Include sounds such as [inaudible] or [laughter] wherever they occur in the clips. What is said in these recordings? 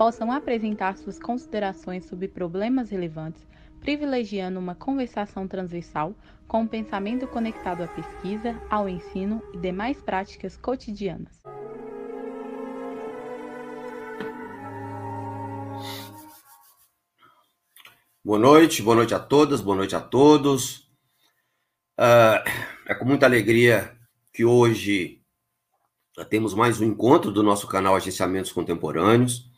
possam apresentar suas considerações sobre problemas relevantes, privilegiando uma conversação transversal com o um pensamento conectado à pesquisa, ao ensino e demais práticas cotidianas. Boa noite, boa noite a todas, boa noite a todos. Uh, é com muita alegria que hoje temos mais um encontro do nosso canal Agenciamentos Contemporâneos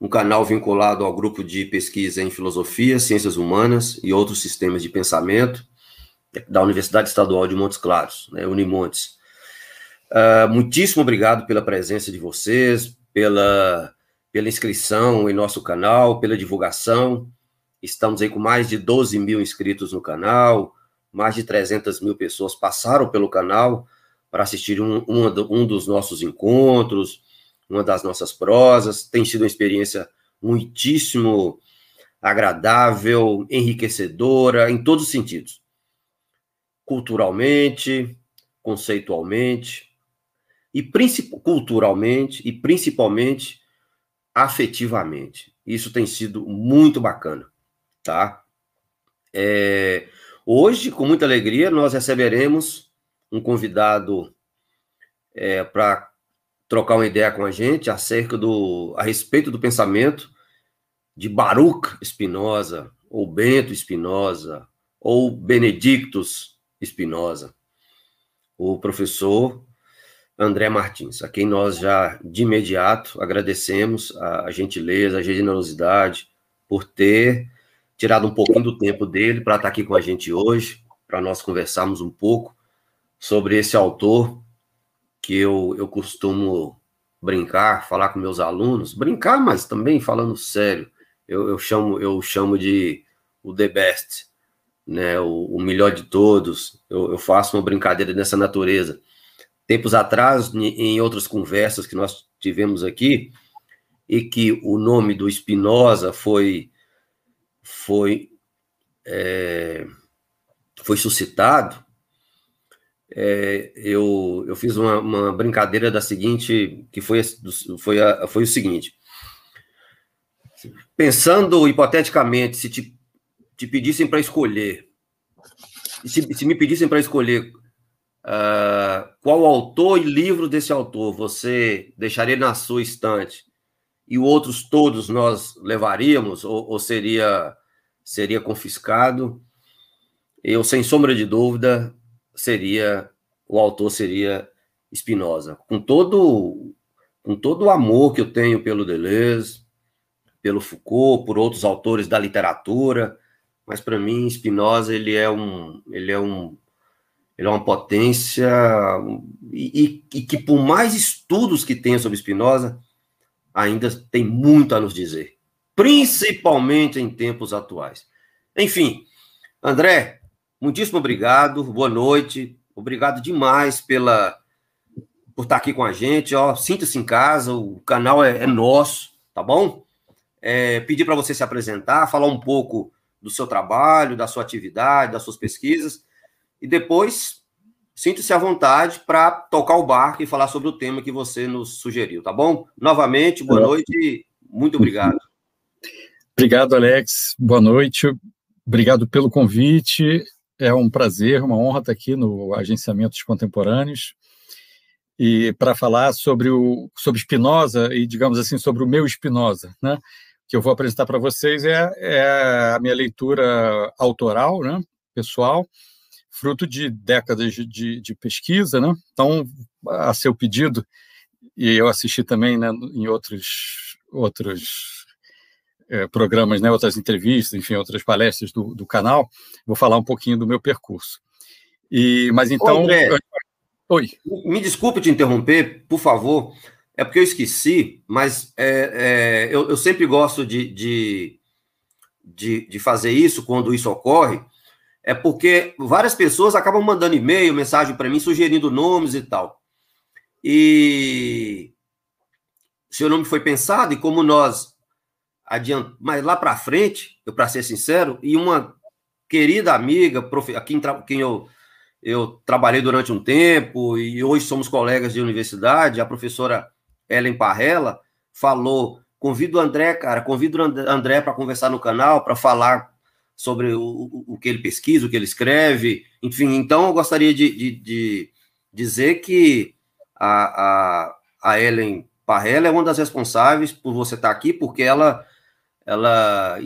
um canal vinculado ao grupo de pesquisa em filosofia, ciências humanas e outros sistemas de pensamento da Universidade Estadual de Montes Claros, né, Unimontes. Uh, muitíssimo obrigado pela presença de vocês, pela, pela inscrição em nosso canal, pela divulgação. Estamos aí com mais de 12 mil inscritos no canal, mais de 300 mil pessoas passaram pelo canal para assistir um, um, um dos nossos encontros, uma das nossas prosas. Tem sido uma experiência muitíssimo agradável, enriquecedora, em todos os sentidos. Culturalmente, conceitualmente, e culturalmente, e principalmente afetivamente. Isso tem sido muito bacana, tá? É, hoje, com muita alegria, nós receberemos um convidado é, para trocar uma ideia com a gente acerca do a respeito do pensamento de Baruch Spinoza ou Bento Spinoza ou Benedictus Spinoza, o professor André Martins, a quem nós já de imediato agradecemos a gentileza, a generosidade por ter tirado um pouquinho do tempo dele para estar aqui com a gente hoje, para nós conversarmos um pouco sobre esse autor que eu, eu costumo brincar, falar com meus alunos, brincar, mas também falando sério, eu, eu chamo eu chamo de o the best, né, o, o melhor de todos. Eu, eu, faço uma brincadeira dessa natureza. Tempos atrás, em outras conversas que nós tivemos aqui, e que o nome do Spinoza foi foi é, foi suscitado, é, eu, eu fiz uma, uma, brincadeira da seguinte, que foi, foi, a, foi o seguinte. Pensando hipoteticamente, se te, te pedissem para escolher, se, se, me pedissem para escolher uh, qual autor e livro desse autor você deixaria na sua estante e outros todos nós levaríamos, ou, ou seria, seria confiscado, eu, sem sombra de dúvida, seria o autor seria Spinoza, com todo com todo o amor que eu tenho pelo Deleuze, pelo Foucault, por outros autores da literatura, mas para mim Spinoza ele é um ele é um ele é uma potência e, e, que por mais estudos que tenha sobre Spinoza ainda tem muito a nos dizer, principalmente em tempos atuais. Enfim, André, Muitíssimo obrigado, boa noite. Obrigado demais pela por estar aqui com a gente. Ó, sinta-se em casa, o canal é, é nosso, tá bom? É, pedir para você se apresentar, falar um pouco do seu trabalho, da sua atividade, das suas pesquisas, e depois sinta-se à vontade para tocar o barco e falar sobre o tema que você nos sugeriu, tá bom? Novamente, boa noite e muito obrigado. Obrigado, Alex. Boa noite. Obrigado pelo convite. É um prazer, uma honra estar aqui no Agenciamentos Contemporâneos e para falar sobre o sobre Spinoza e digamos assim sobre o meu Spinoza, né? Que eu vou apresentar para vocês é, é, a minha leitura autoral, né? Pessoal, fruto de décadas de, de, pesquisa, né? Então, a seu pedido e eu assisti também né, em outros outros é, programas, né, outras entrevistas, enfim, outras palestras do, do canal, vou falar um pouquinho do meu percurso. E, mas então. André, Oi. Me desculpe te interromper, por favor. É porque eu esqueci, mas é, é, eu, eu, sempre gosto de, de, de, de fazer isso quando isso ocorre é porque várias pessoas acabam mandando e-mail, mensagem para mim, sugerindo nomes e tal. E seu nome foi pensado, e como nós mas lá para frente, eu para ser sincero, e uma querida amiga, prof, quem, quem eu, eu trabalhei durante um tempo, e hoje somos colegas de universidade, a professora Ellen Parrella, falou: convido o André, cara, convido o André para conversar no canal, para falar sobre o, o que ele pesquisa, o que ele escreve, enfim. Então, eu gostaria de, de, de dizer que a, a, a Ellen Parrella é uma das responsáveis por você estar aqui, porque ela ela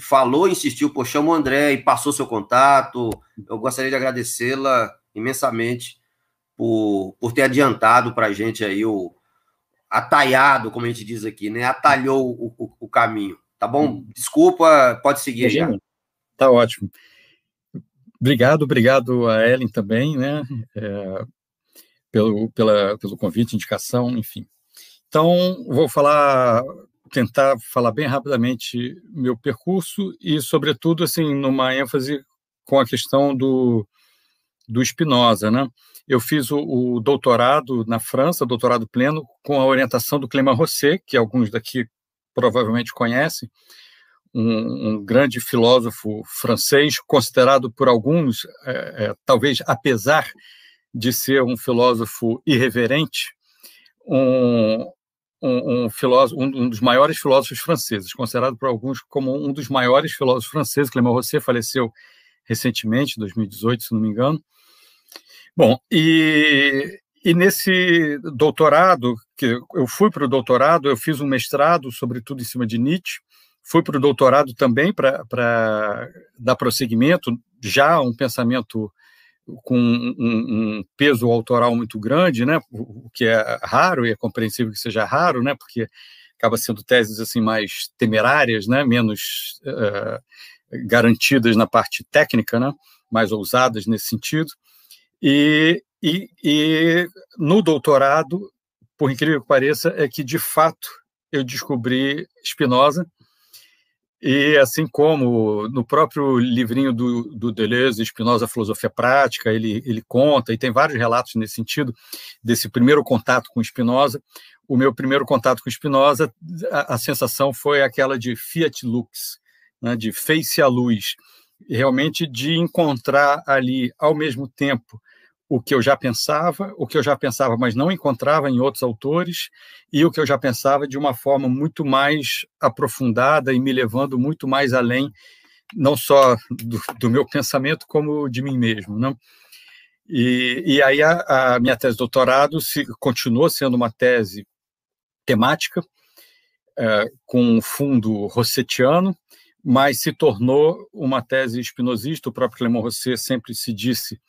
falou, insistiu, pô, chama o André e passou seu contato. Eu gostaria de agradecê-la imensamente por, por ter adiantado para a gente aí o atalhado, como a gente diz aqui, né? Atalhou o, o, o caminho. Tá bom? Hum. Desculpa, pode seguir já. Tá ótimo. Obrigado, obrigado a Ellen também, né? É, pelo, pela, pelo convite, indicação, enfim. Então, vou falar, tentar falar bem rapidamente meu percurso e, sobretudo, assim, numa ênfase com a questão do, do Spinoza, né? Eu fiz o, o, doutorado na França, doutorado pleno, com a orientação do Clément Rosset, que alguns daqui provavelmente conhecem, um, um grande filósofo francês, considerado por alguns, é, é, talvez apesar de ser um filósofo irreverente, um, um, um, filósofo, um, dos maiores filósofos franceses, considerado por alguns como um dos maiores filósofos franceses. Clément Rosset faleceu recentemente, 2018, se não me engano. Bom, e, e nesse doutorado, que eu fui para o doutorado, eu fiz um mestrado, sobretudo em cima de Nietzsche, fui para o doutorado também para dar prosseguimento, já um pensamento com um, um, peso autoral muito grande, né? O que é raro e é compreensível que seja raro, né? Porque acaba sendo teses assim mais temerárias, né? Menos uh, garantidas na parte técnica, né? Mais ousadas nesse sentido. E, e, e no doutorado, por incrível que pareça, é que de fato eu descobri Spinoza e assim como no próprio livrinho do, do Deleuze, Spinoza, Filosofia Prática, ele, ele conta, e tem vários relatos nesse sentido, desse primeiro contato com Spinoza. O meu primeiro contato com Spinoza, a, a sensação foi aquela de Fiat Lux, né, de face à luz, realmente de encontrar ali, ao mesmo tempo, o que eu já pensava, o que eu já pensava, mas não encontrava em outros autores, e o que eu já pensava de uma forma muito mais aprofundada e me levando muito mais além, não só do, do meu pensamento, como de mim mesmo. Não? E, e aí a, a, minha tese de doutorado se, continuou sendo uma tese temática, é, com fundo rossetiano, mas se tornou uma tese espinosista. O próprio Clément Rosset sempre se disse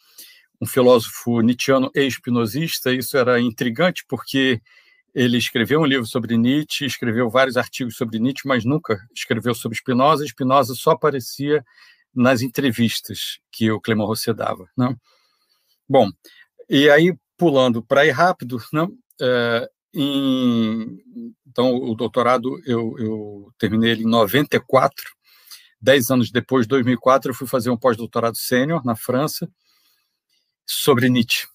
um filósofo nietzschiano e espinosista, isso era intrigante porque ele escreveu um livro sobre Nietzsche, escreveu vários artigos sobre Nietzsche, mas nunca escreveu sobre Spinoza. Spinoza só aparecia nas entrevistas que o Clément Rosset dava. Né? Bom, e aí, pulando para ir rápido, né? É, em, então, o doutorado eu, eu terminei ele em 94. Dez anos depois, 2004, eu fui fazer um pós-doutorado sênior na França, sobre Nietzsche.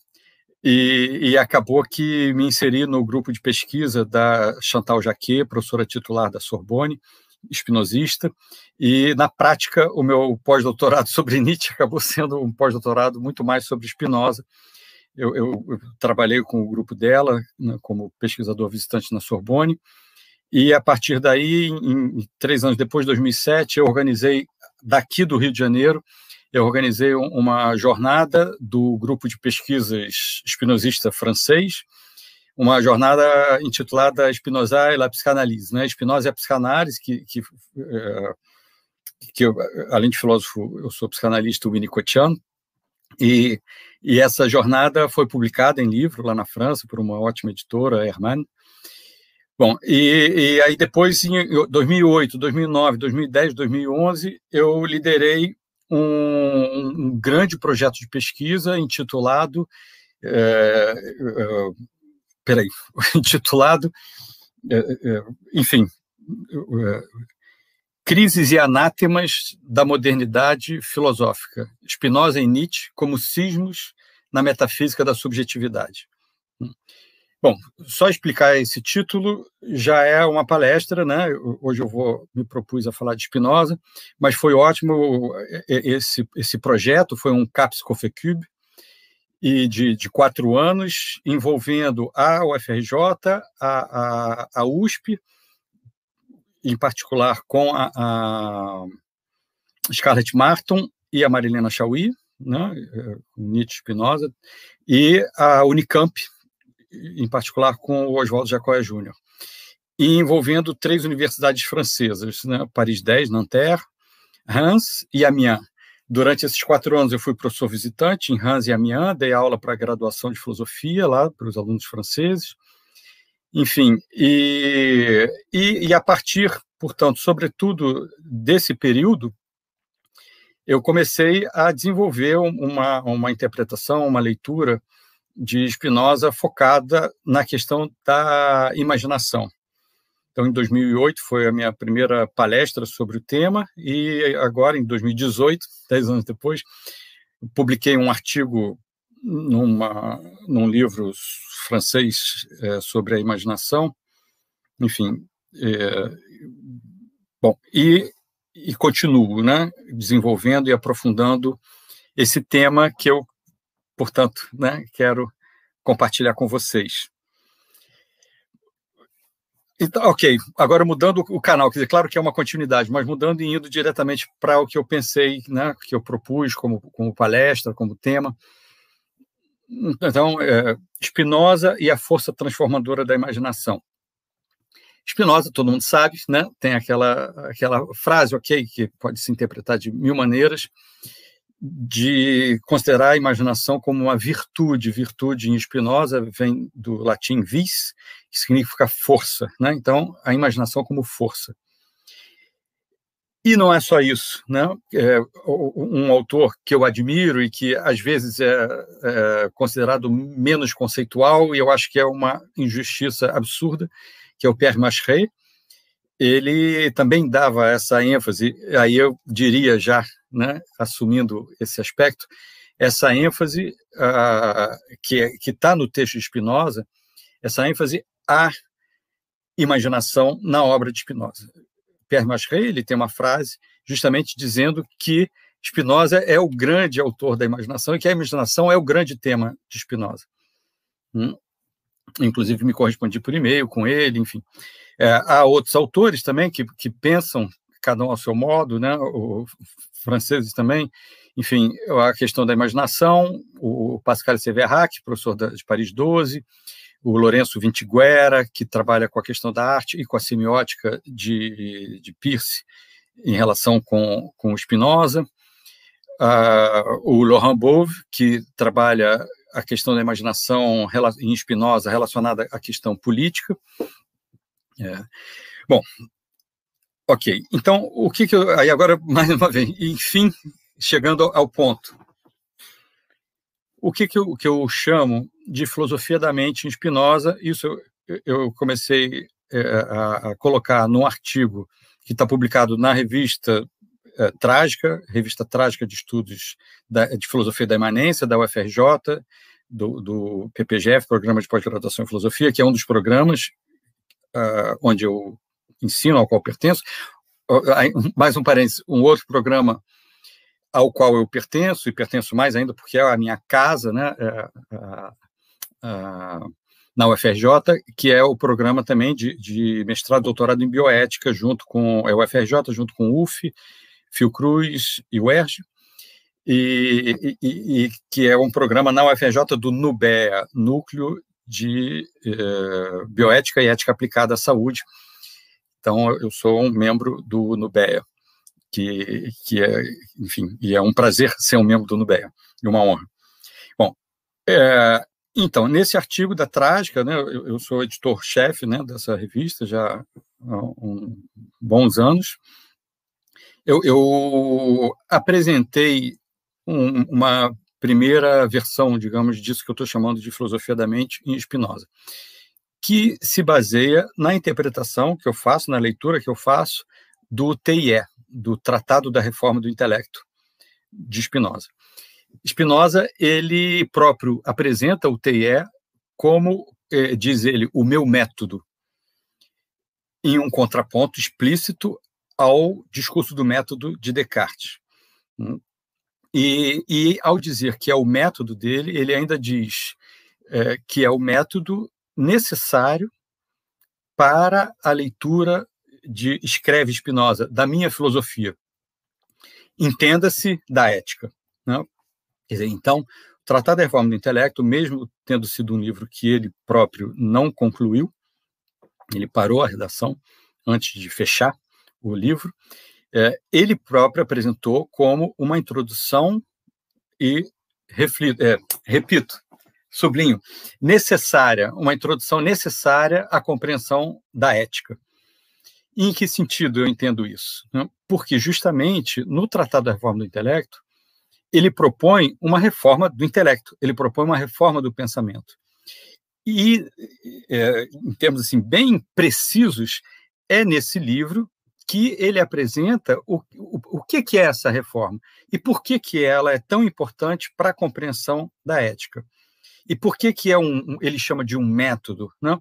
E, e, acabou que me inseri no grupo de pesquisa da Chantal Jacquet, professora titular da Sorbonne, espinosista, e na prática o meu pós-doutorado [laughs] sobre Nietzsche acabou sendo um pós-doutorado muito mais sobre Spinoza. Eu, eu, eu, trabalhei com o grupo dela né, como pesquisador visitante na Sorbonne, e a partir daí, em, em, três anos depois, 2007, eu organizei daqui do Rio de Janeiro eu organizei uma jornada do grupo de pesquisas espinosista francês, uma jornada intitulada Spinoza e la Psychanalyse, né? Spinoza e a psicanálise, que, que, eh, que eu, além de filósofo, eu sou psicanalista winnicottiano, e, e essa jornada foi publicada em livro lá na França por uma ótima editora, Hermann. Bom, e, e aí depois, em 2008, 2009, 2010, 2011, eu liderei um, um grande projeto de pesquisa intitulado. É, é, peraí, [laughs] intitulado. É, é enfim. Crises e anátemas da modernidade filosófica. Spinoza e Nietzsche como sismos na metafísica da subjetividade. Bom, só explicar esse título já é uma palestra, né? Hoje eu vou me propus a falar de Spinoza, mas foi ótimo esse esse projeto, foi um CAPS Cofecube e de, de quatro anos envolvendo a UFRJ, a, a, a USP, em particular com a, a Scarlett Martin e a Marilena Chauí, né? Nietzsche Spinoza, e a Unicamp, em particular com o Oswaldo Jacóia Júnior, envolvendo três universidades francesas, né? Paris 10, Nanterre, Reims e Amiens. Durante esses quatro anos eu fui professor visitante em Reims e Amiens, dei aula para a graduação de filosofia lá para os alunos franceses, enfim, e, e, e a partir, portanto, sobretudo desse período, eu comecei a desenvolver uma, uma interpretação, uma leitura de Spinoza focada na questão da imaginação. Então, em 2008 foi a minha primeira palestra sobre o tema e agora, em 2018, dez anos depois, publiquei um artigo numa, num livro francês é, sobre a imaginação. Enfim, é, bom, e, e continuo né, desenvolvendo e aprofundando esse tema que eu portanto, né, quero compartilhar com vocês. Então, ok, agora mudando o canal, quer dizer, claro que é uma continuidade, mas mudando e indo diretamente para o que eu pensei, né, que eu propus como, como palestra, como tema. Então, é, Spinoza e a força transformadora da imaginação. Spinoza, todo mundo sabe, né, tem aquela, aquela frase, ok, que pode se interpretar de mil maneiras, de considerar a imaginação como uma virtude. Virtude em Spinoza vem do latim vis, que significa força. Né? Então, a imaginação como força. E não é só isso. Né? É um autor que eu admiro e que, às vezes, é, é considerado menos conceitual, e eu acho que é uma injustiça absurda, que é o Pierre Macherey, ele também dava essa ênfase, aí eu diria já né, assumindo esse aspecto, essa ênfase uh, que está no texto de Spinoza, essa ênfase à imaginação na obra de Spinoza. Pierre Macherey ele tem uma frase justamente dizendo que Spinoza é o grande autor da imaginação e que a imaginação é o grande tema de Spinoza. Hum? Inclusive me correspondi por e-mail com ele, enfim. É, há outros autores também que, que pensam cada um ao seu modo, né? O, franceses também, enfim, a questão da imaginação, o Pascal Severac, professor de Paris 12, o Lourenço Vintiguera, que trabalha com a questão da arte e com a semiótica de, de Peirce em relação com, com Spinoza, uh, o Laurent Bove, que trabalha a questão da imaginação em Spinoza relacionada à questão política. É. Bom, Ok, então o que, que eu. Aí agora, [laughs] mais uma vez, enfim, chegando ao ponto. O que, que, eu, que eu chamo de filosofia da mente em Spinoza, isso eu, eu comecei é, a, a, colocar num artigo que está publicado na revista é, Trágica, revista Trágica de Estudos da, de Filosofia da Imanência, da UFRJ, do, do PPGF, Programa de Pós-Graduação em Filosofia, que é um dos programas uh, onde eu ensino ao qual pertenço. Mais um parênteses, um outro programa ao qual eu pertenço, e pertenço mais ainda porque é a minha casa, né, é, na UFRJ, que é o programa também de, de mestrado e doutorado em bioética, junto com a UFRJ, junto com o UF, Fiocruz e o ERJ, e, e, e, que é um programa na UFRJ do NUBEA, Núcleo de Bioética e Ética Aplicada à Saúde, então, eu sou um membro do Nubeia, que, que é, enfim, e é um prazer ser um membro do Nubeia, e uma honra. Bom, é, então, nesse artigo da Trágica, né, eu, eu sou editor-chefe né, dessa revista já há um, bons anos, eu, eu apresentei um, uma primeira versão, digamos, disso que eu estou chamando de filosofia da mente em Spinoza que se baseia na interpretação que eu faço, na leitura que eu faço do TIE, do Tratado da Reforma do Intelecto, de Spinoza. Spinoza, ele próprio apresenta o TIE como, eh, diz ele, o meu método, em um contraponto explícito ao discurso do método de Descartes. Hum. E, e ao dizer que é o método dele, ele ainda diz é, que é o método necessário para a leitura de escreve Spinoza, da minha filosofia. Entenda-se da ética. Né? Quer dizer, então, Tratado da Reforma do Intelecto, mesmo tendo sido um livro que ele próprio não concluiu, ele parou a redação antes de fechar o livro, é, ele próprio apresentou como uma introdução e, reflito, é, repito, sublinho, necessária, uma introdução necessária à compreensão da ética. Em que sentido eu entendo isso? Né? Porque, justamente, no Tratado da Reforma do Intelecto, ele propõe uma reforma do intelecto, ele propõe uma reforma do pensamento. E, é, em termos assim, bem precisos, é nesse livro que ele apresenta o, o, o que, que é essa reforma e por que, que ela é tão importante para a compreensão da ética. E por que, que é um, ele chama de um método. Né?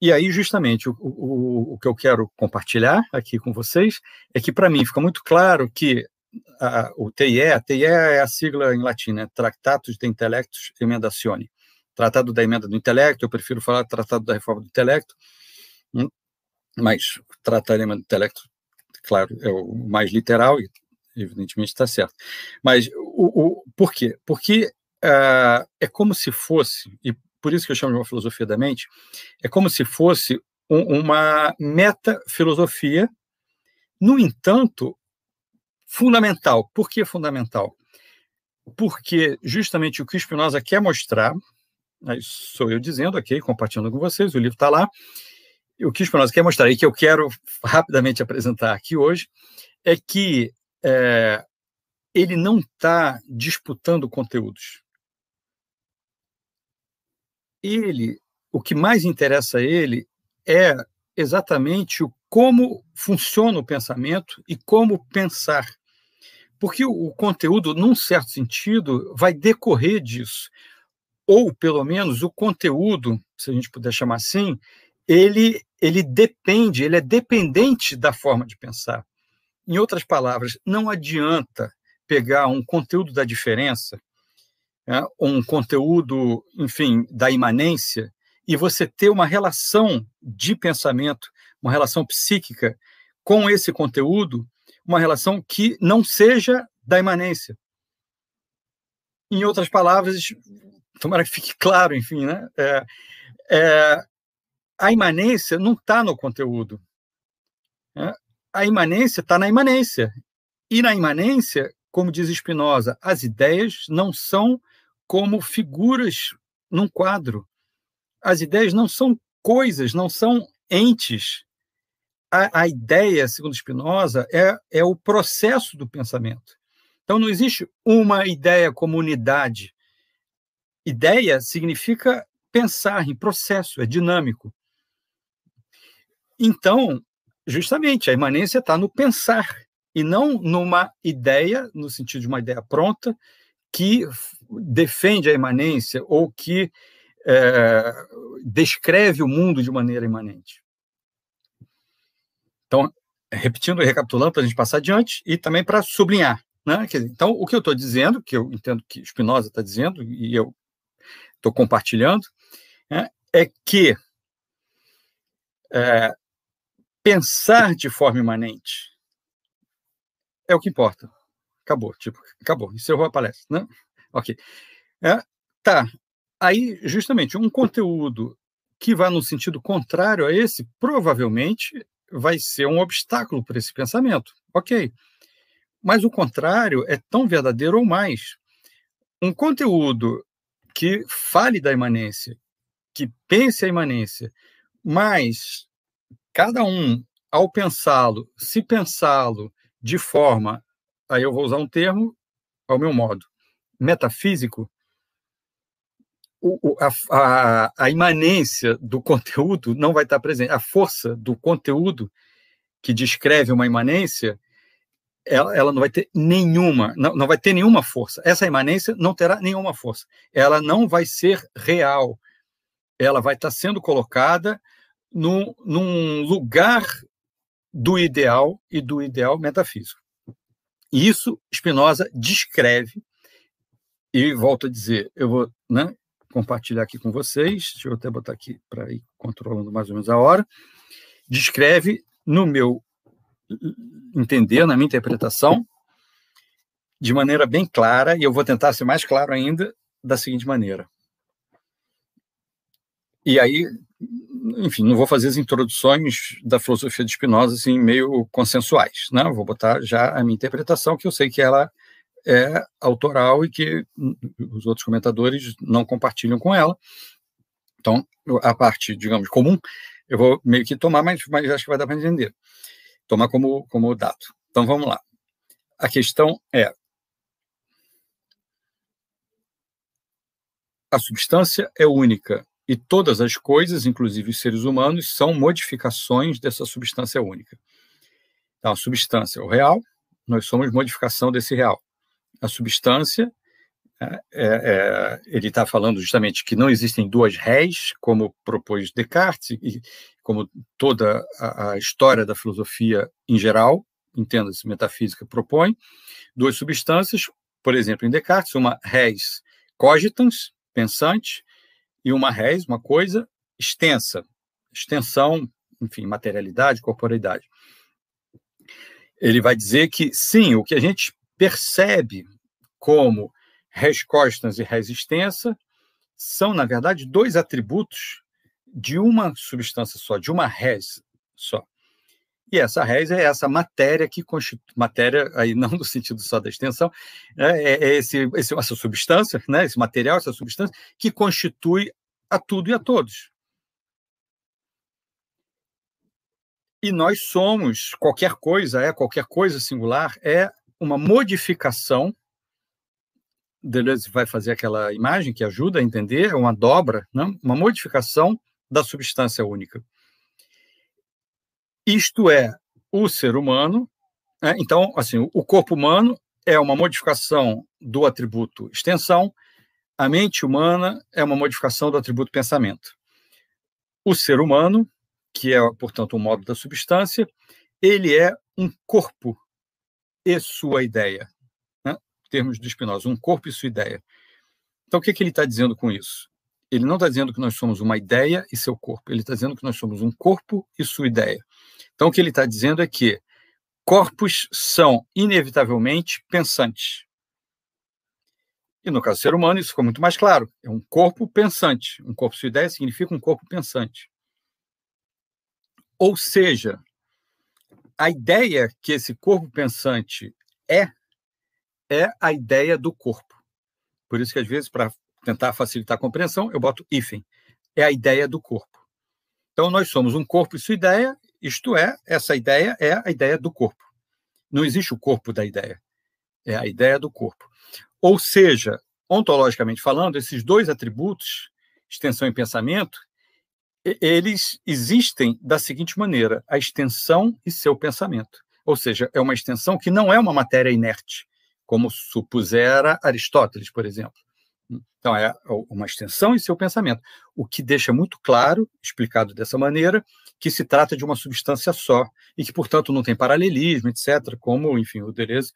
E aí, justamente, o, o, o que eu quero compartilhar aqui com vocês é que, para mim, fica muito claro que a, o TIE, a TIE é a sigla em latim, né? Tractatus de Intellectus Emendatione. Tratado da Emenda do Intelecto, eu prefiro falar Tratado da Reforma do Intelecto, hum, mas tratar da Emenda do Intelecto, claro, é o mais literal e, evidentemente, está certo. Mas o, o, por quê? Porque uh, é como se fosse, e por isso que eu chamo de uma filosofia da mente, é como se fosse um, uma metafilosofia, no entanto, fundamental. Por que fundamental? Porque justamente o que Spinoza quer mostrar, sou eu dizendo aqui, compartilhando com vocês, o livro está lá, o que Spinoza quer mostrar e que eu quero rapidamente apresentar aqui hoje é que é, ele não está disputando conteúdos ele, o que mais interessa a ele é exatamente o como funciona o pensamento e como pensar. Porque o, conteúdo, num certo sentido, vai decorrer disso. Ou, pelo menos, o conteúdo, se a gente puder chamar assim, ele, ele depende, ele é dependente da forma de pensar. Em outras palavras, não adianta pegar um conteúdo da diferença né, um conteúdo, enfim, da imanência, e você ter uma relação de pensamento, uma relação psíquica com esse conteúdo, uma relação que não seja da imanência. Em outras palavras, tomara que fique claro, enfim, né? É, é, a imanência não está no conteúdo. Né? A imanência está na imanência. E na imanência, como diz Spinoza, as ideias não são como figuras num quadro. As ideias não são coisas, não são entes. A, a ideia, segundo Spinoza, é, é o processo do pensamento. Então, não existe uma ideia como unidade. Ideia significa pensar em processo, é dinâmico. Então, justamente, a imanência está no pensar, e não numa ideia, no sentido de uma ideia pronta, que defende a imanência ou que é, descreve o mundo de maneira imanente. Então, repetindo e recapitulando para a gente passar adiante e também para sublinhar. Né? então, o que eu estou dizendo, que eu entendo que Spinoza está dizendo, e eu estou compartilhando, né, é que é, pensar de forma imanente é o que importa. Acabou, tipo, acabou, encerrou a palestra, né? Ok. É, tá. Aí, justamente, um conteúdo que vá no sentido contrário a esse, provavelmente vai ser um obstáculo para esse pensamento. Ok. Mas o contrário é tão verdadeiro ou mais. Um conteúdo que fale da imanência, que pense a imanência, mas cada um, ao pensá-lo, se pensá-lo de forma, aí eu vou usar um termo ao meu modo, metafísico, o, a, a, a, imanência do conteúdo não vai estar presente. A força do conteúdo que descreve uma imanência, ela, ela não vai ter nenhuma, não, não vai ter nenhuma força. Essa imanência não terá nenhuma força. Ela não vai ser real. Ela vai estar sendo colocada num, num lugar do ideal e do ideal metafísico. Isso Spinoza descreve, e volto a dizer, eu vou né, compartilhar aqui com vocês, deixa eu até botar aqui para ir controlando mais ou menos a hora, descreve no meu entender, na minha interpretação, de maneira bem clara, e eu vou tentar ser mais claro ainda, da seguinte maneira. E aí, enfim, não vou fazer as introduções da filosofia de Spinoza assim, meio consensuais, né? Vou botar já a minha interpretação, que eu sei que ela é autoral e que os outros comentadores não compartilham com ela. Então, a parte, digamos, comum, eu vou meio que tomar, mas, mas acho que vai dar para entender. Tomar como, como dado. Então, vamos lá. A questão é: a substância é única e todas as coisas, inclusive os seres humanos, são modificações dessa substância única. Então, a substância é o real, nós somos modificação desse real. A substância, é, é, é ele está falando justamente que não existem duas réis, como propôs Descartes, e como toda a, a história da filosofia em geral, entenda-se, metafísica, propõe, duas substâncias, por exemplo, em Descartes, uma res cogitans, pensante, e uma res, uma coisa extensa, extensão, enfim, materialidade, corporeidade. Ele vai dizer que, sim, o que a gente percebe como res constans e res extensa são, na verdade, dois atributos de uma substância só, de uma res só. E essa res é essa matéria que constitui, matéria aí [laughs] não no sentido só da extensão, é, é, é esse, esse, essa substância, né, esse material, essa substância, que constitui a tudo e a todos. E nós somos, qualquer coisa é, qualquer coisa singular é uma modificação. Deleuze vai fazer aquela imagem que ajuda a entender, é uma dobra, não? uma modificação da substância única. Isto é, o ser humano. Né? Então, assim, o corpo humano é uma modificação do atributo extensão, a mente humana é uma modificação do atributo pensamento. O ser humano, que é, portanto, um modo da substância, ele é um corpo e sua ideia. Né? Termos do Spinoza, um corpo e sua ideia. Então, o que, que ele está dizendo com isso? Ele não está dizendo que nós somos uma ideia e seu corpo, ele está dizendo que nós somos um corpo e sua ideia. Então, o que ele está dizendo é que corpos são, inevitavelmente, pensantes. E no caso do ser humano, isso ficou muito mais claro. É um corpo pensante. Um corpo sua ideia significa um corpo pensante. Ou seja, a ideia que esse corpo pensante é, é a ideia do corpo. Por isso que, às vezes, para tentar facilitar a compreensão, eu boto hífen. É a ideia do corpo. Então, nós somos um corpo e sua ideia, isto é, essa ideia é a ideia do corpo. Não existe o corpo da ideia. É a ideia do corpo. Ou seja, ontologicamente falando, esses dois atributos, extensão e pensamento, eles existem da seguinte maneira: a extensão e seu pensamento. Ou seja, é uma extensão que não é uma matéria inerte, como supusera Aristóteles, por exemplo. Então, é uma extensão e seu pensamento, o que deixa muito claro, explicado dessa maneira, que se trata de uma substância só e que, portanto, não tem paralelismo, etc., como, enfim, o Deleuze,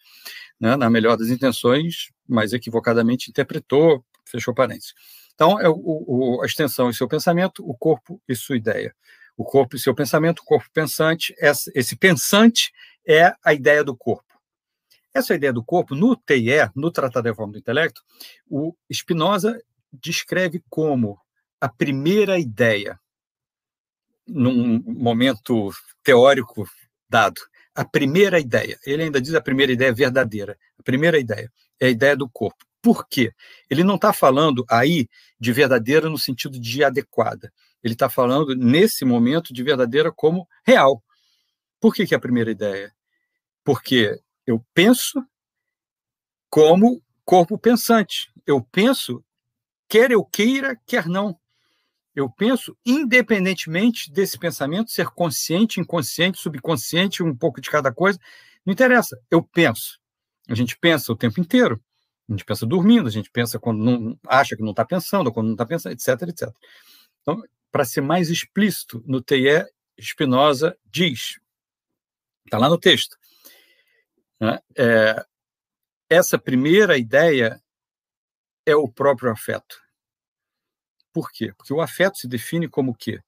né, na melhor das intenções, mas equivocadamente interpretou, fechou parênteses. Então, é o, o, a extensão e seu pensamento, o corpo e sua ideia. O corpo e seu pensamento, o corpo pensante, esse pensante é a ideia do corpo. Essa ideia do corpo, no TIE, no Tratado da Forma do Intelecto, o Spinoza descreve como a primeira ideia, num momento teórico dado, a primeira ideia. Ele ainda diz a primeira ideia verdadeira. A primeira ideia é a ideia do corpo. Por quê? Ele não está falando aí de verdadeira no sentido de adequada. Ele está falando, nesse momento, de verdadeira como real. Por que, que é a primeira ideia? Porque eu penso como corpo pensante. Eu penso, quer eu queira, quer não. Eu penso independentemente desse pensamento ser consciente, inconsciente, subconsciente, um pouco de cada coisa. Não interessa, eu penso. A gente pensa o tempo inteiro. A gente pensa dormindo, a gente pensa quando não acha que não está pensando, quando não está pensando, etc, etc. Então, para ser mais explícito, no TIE, Spinoza diz, está lá no texto, né, é, essa primeira ideia é o próprio afeto. Por quê? Porque o afeto se define como o quê?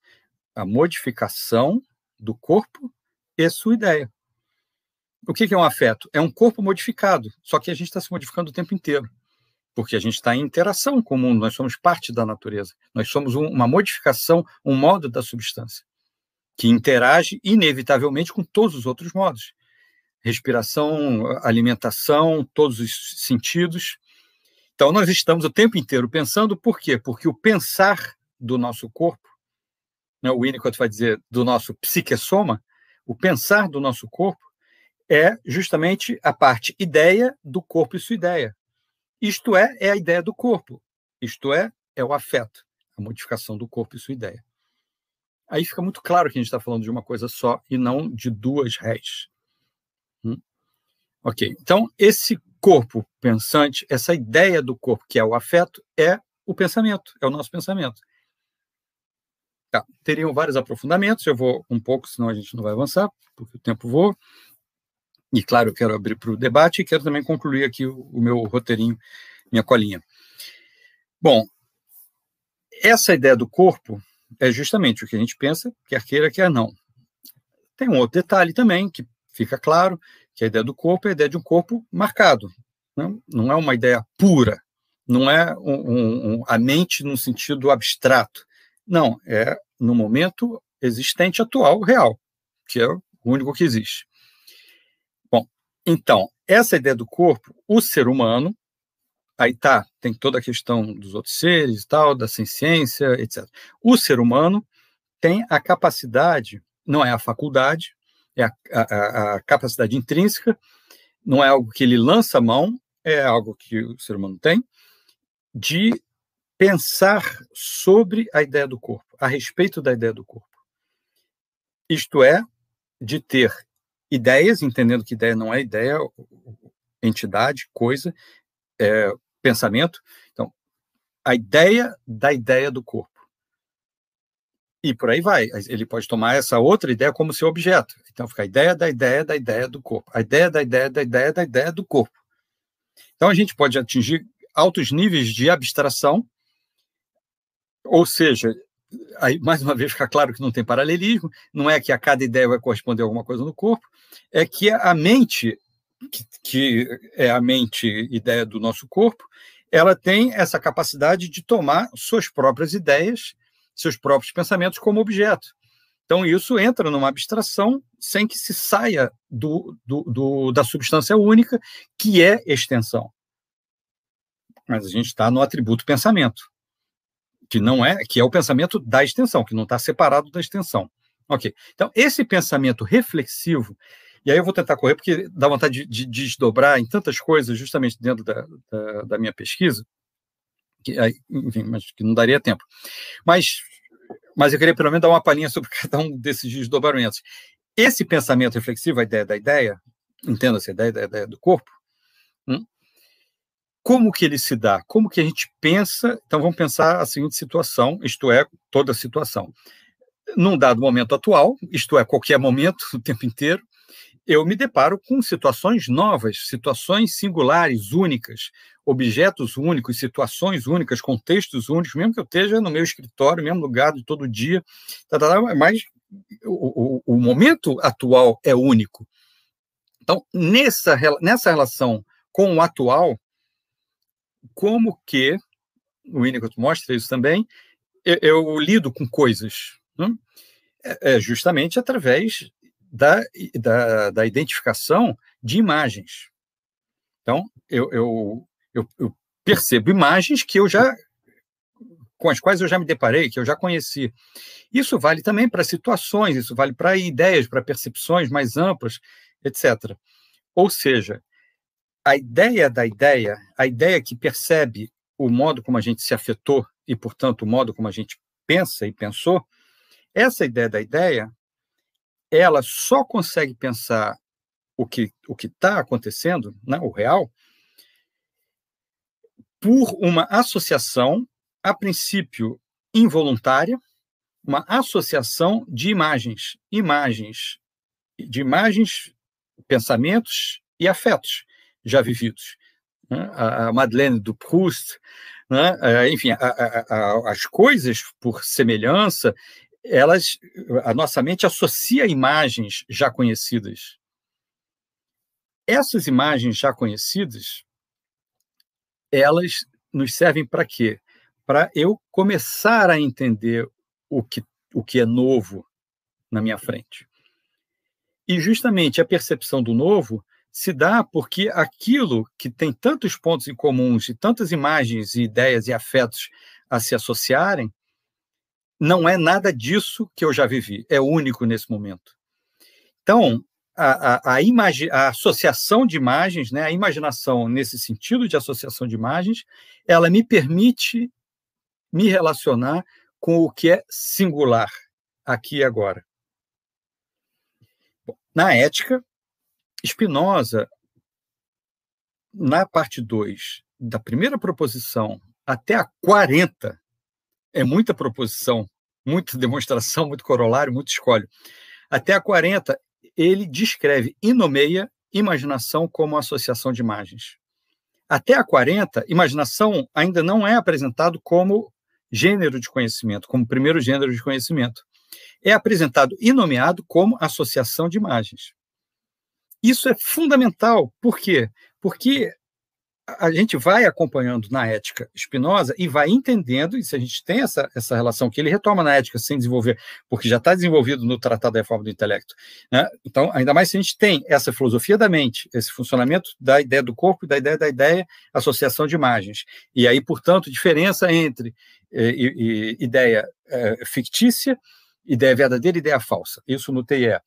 A modificação do corpo e sua ideia. O que é um afeto? É um corpo modificado, só que a gente está se modificando o tempo inteiro, porque a gente está em interação com o mundo, nós somos parte da natureza, nós somos um, uma modificação, um modo da substância, que interage inevitavelmente com todos os outros modos. Respiração, alimentação, todos os sentidos. Então, nós estamos o tempo inteiro pensando, por quê? Porque o pensar do nosso corpo, né, o Winnicott vai dizer do nosso psiquessoma, o pensar do nosso corpo, é justamente a parte ideia do corpo e sua ideia. Isto é, é a ideia do corpo. Isto é, é o afeto, a modificação do corpo e sua ideia. Aí fica muito claro que a gente está falando de uma coisa só e não de duas réis. Ok, então esse corpo pensante, essa ideia do corpo que é o afeto, é o pensamento, é o nosso pensamento. Tá, teriam vários aprofundamentos, eu vou um pouco, senão a gente não vai avançar, porque o tempo voa. E, claro, eu quero abrir para o debate e quero também concluir aqui o, o meu roteirinho, minha colinha. Bom, essa ideia do corpo é justamente o que a gente pensa, quer queira, quer não. Tem um outro detalhe também que fica claro, que a ideia do corpo é a ideia de um corpo marcado. Não, né? não é uma ideia pura, não é um, um, a mente num sentido abstrato. Não, é no momento existente atual, real, que é o único que existe. Então, essa ideia do corpo, o ser humano, aí tá, tem toda a questão dos outros seres e tal, da ciência, etc. O ser humano tem a capacidade, não é a faculdade, é a, a, a capacidade intrínseca, não é algo que ele lança a mão, é algo que o ser humano tem, de pensar sobre a ideia do corpo, a respeito da ideia do corpo. Isto é, de ter ideias, entendendo que ideia não é ideia, entidade, coisa, é, pensamento. Então, a ideia da ideia do corpo. E por aí vai. Ele pode tomar essa outra ideia como seu objeto. Então, fica a ideia da ideia da ideia do corpo. A ideia da ideia da ideia da ideia do corpo. Então, a gente pode atingir altos níveis de abstração, ou seja, aí mais uma vez fica claro que não tem paralelismo, não é que a cada ideia vai corresponder a alguma coisa no corpo, é que a mente, que, que é a mente ideia do nosso corpo, ela tem essa capacidade de tomar suas próprias ideias, seus próprios pensamentos como objeto. Então, isso entra numa abstração sem que se saia do, do, do da substância única, que é extensão. Mas a gente está no atributo pensamento que não é, que é o pensamento da extensão, que não está separado da extensão. Ok. Então, esse pensamento reflexivo, e aí eu vou tentar correr, porque dá vontade de, de desdobrar em tantas coisas, justamente dentro da, da, da minha pesquisa, enfim, mas que não daria tempo. Mas, mas eu queria pelo menos dar uma palhinha sobre [laughs] cada um desses desdobramentos. Esse pensamento reflexivo, a ideia da ideia, entenda-se a ideia da ideia do corpo, hum, como que ele se dá? Como que a gente pensa? Então vamos pensar a seguinte situação, isto é, toda a situação. Num dado momento atual, isto é, qualquer momento, [laughs] o tempo inteiro, eu me deparo com situações novas, situações singulares, únicas, objetos únicos, situações únicas, contextos únicos, mesmo que eu esteja no meu escritório, mesmo lugar de todo dia, tá, tá, tá, mas o, o, o momento atual é único. Então, nessa, nessa relação com o atual, como que, o Winnicott mostra isso também, eu, eu lido com coisas, né? é, é justamente através da, da, da, identificação de imagens. Então, eu, eu, eu, eu percebo imagens que eu já com as quais eu já me deparei, que eu já conheci. Isso vale também para situações, isso vale para ideias, para percepções mais amplas, etc. Ou seja, a ideia da ideia, a ideia que percebe o modo como a gente se afetou e, portanto, o modo como a gente pensa e pensou, essa ideia da ideia, ela só consegue pensar o que o que está acontecendo, né, o real, por uma associação, a princípio involuntária, uma associação de imagens, imagens, de imagens, pensamentos e afetos já vividos. Né? A Madeleine do Proust, né? É, enfim, a, a, a, as coisas por semelhança, elas, a nossa mente associa imagens já conhecidas. Essas imagens já conhecidas, elas nos servem para quê? Para eu começar a entender o que, o que é novo na minha frente. E justamente a percepção do novo se dá porque aquilo que tem tantos pontos em comuns e tantas imagens e ideias e afetos a se associarem, não é nada disso que eu já vivi, é único nesse momento. Então, a, a, a, imagi a associação de imagens, né, a imaginação nesse sentido de associação de imagens, ela me permite me relacionar com o que é singular aqui e agora. Na ética, Spinoza, na parte 2, da primeira proposição até a 40, é muita proposição, muita demonstração, muito corolário, muito escolho. Até a 40, ele descreve e nomeia imaginação como associação de imagens. Até a 40, imaginação ainda não é apresentado como gênero de conhecimento, como primeiro gênero de conhecimento. É apresentado e nomeado como associação de imagens. Isso é fundamental. Por quê? Porque a gente vai acompanhando na ética Spinoza e vai entendendo, e se a gente tem essa, essa relação que ele retoma na ética sem desenvolver, porque já está desenvolvido no Tratado da Reforma do Intelecto. Né? Então, ainda mais se a gente tem essa filosofia da mente, esse funcionamento da ideia do corpo e da ideia da ideia, associação de imagens. E aí, portanto, diferença entre eh, ideia eh, fictícia, ideia verdadeira e ideia falsa. Isso no TIE.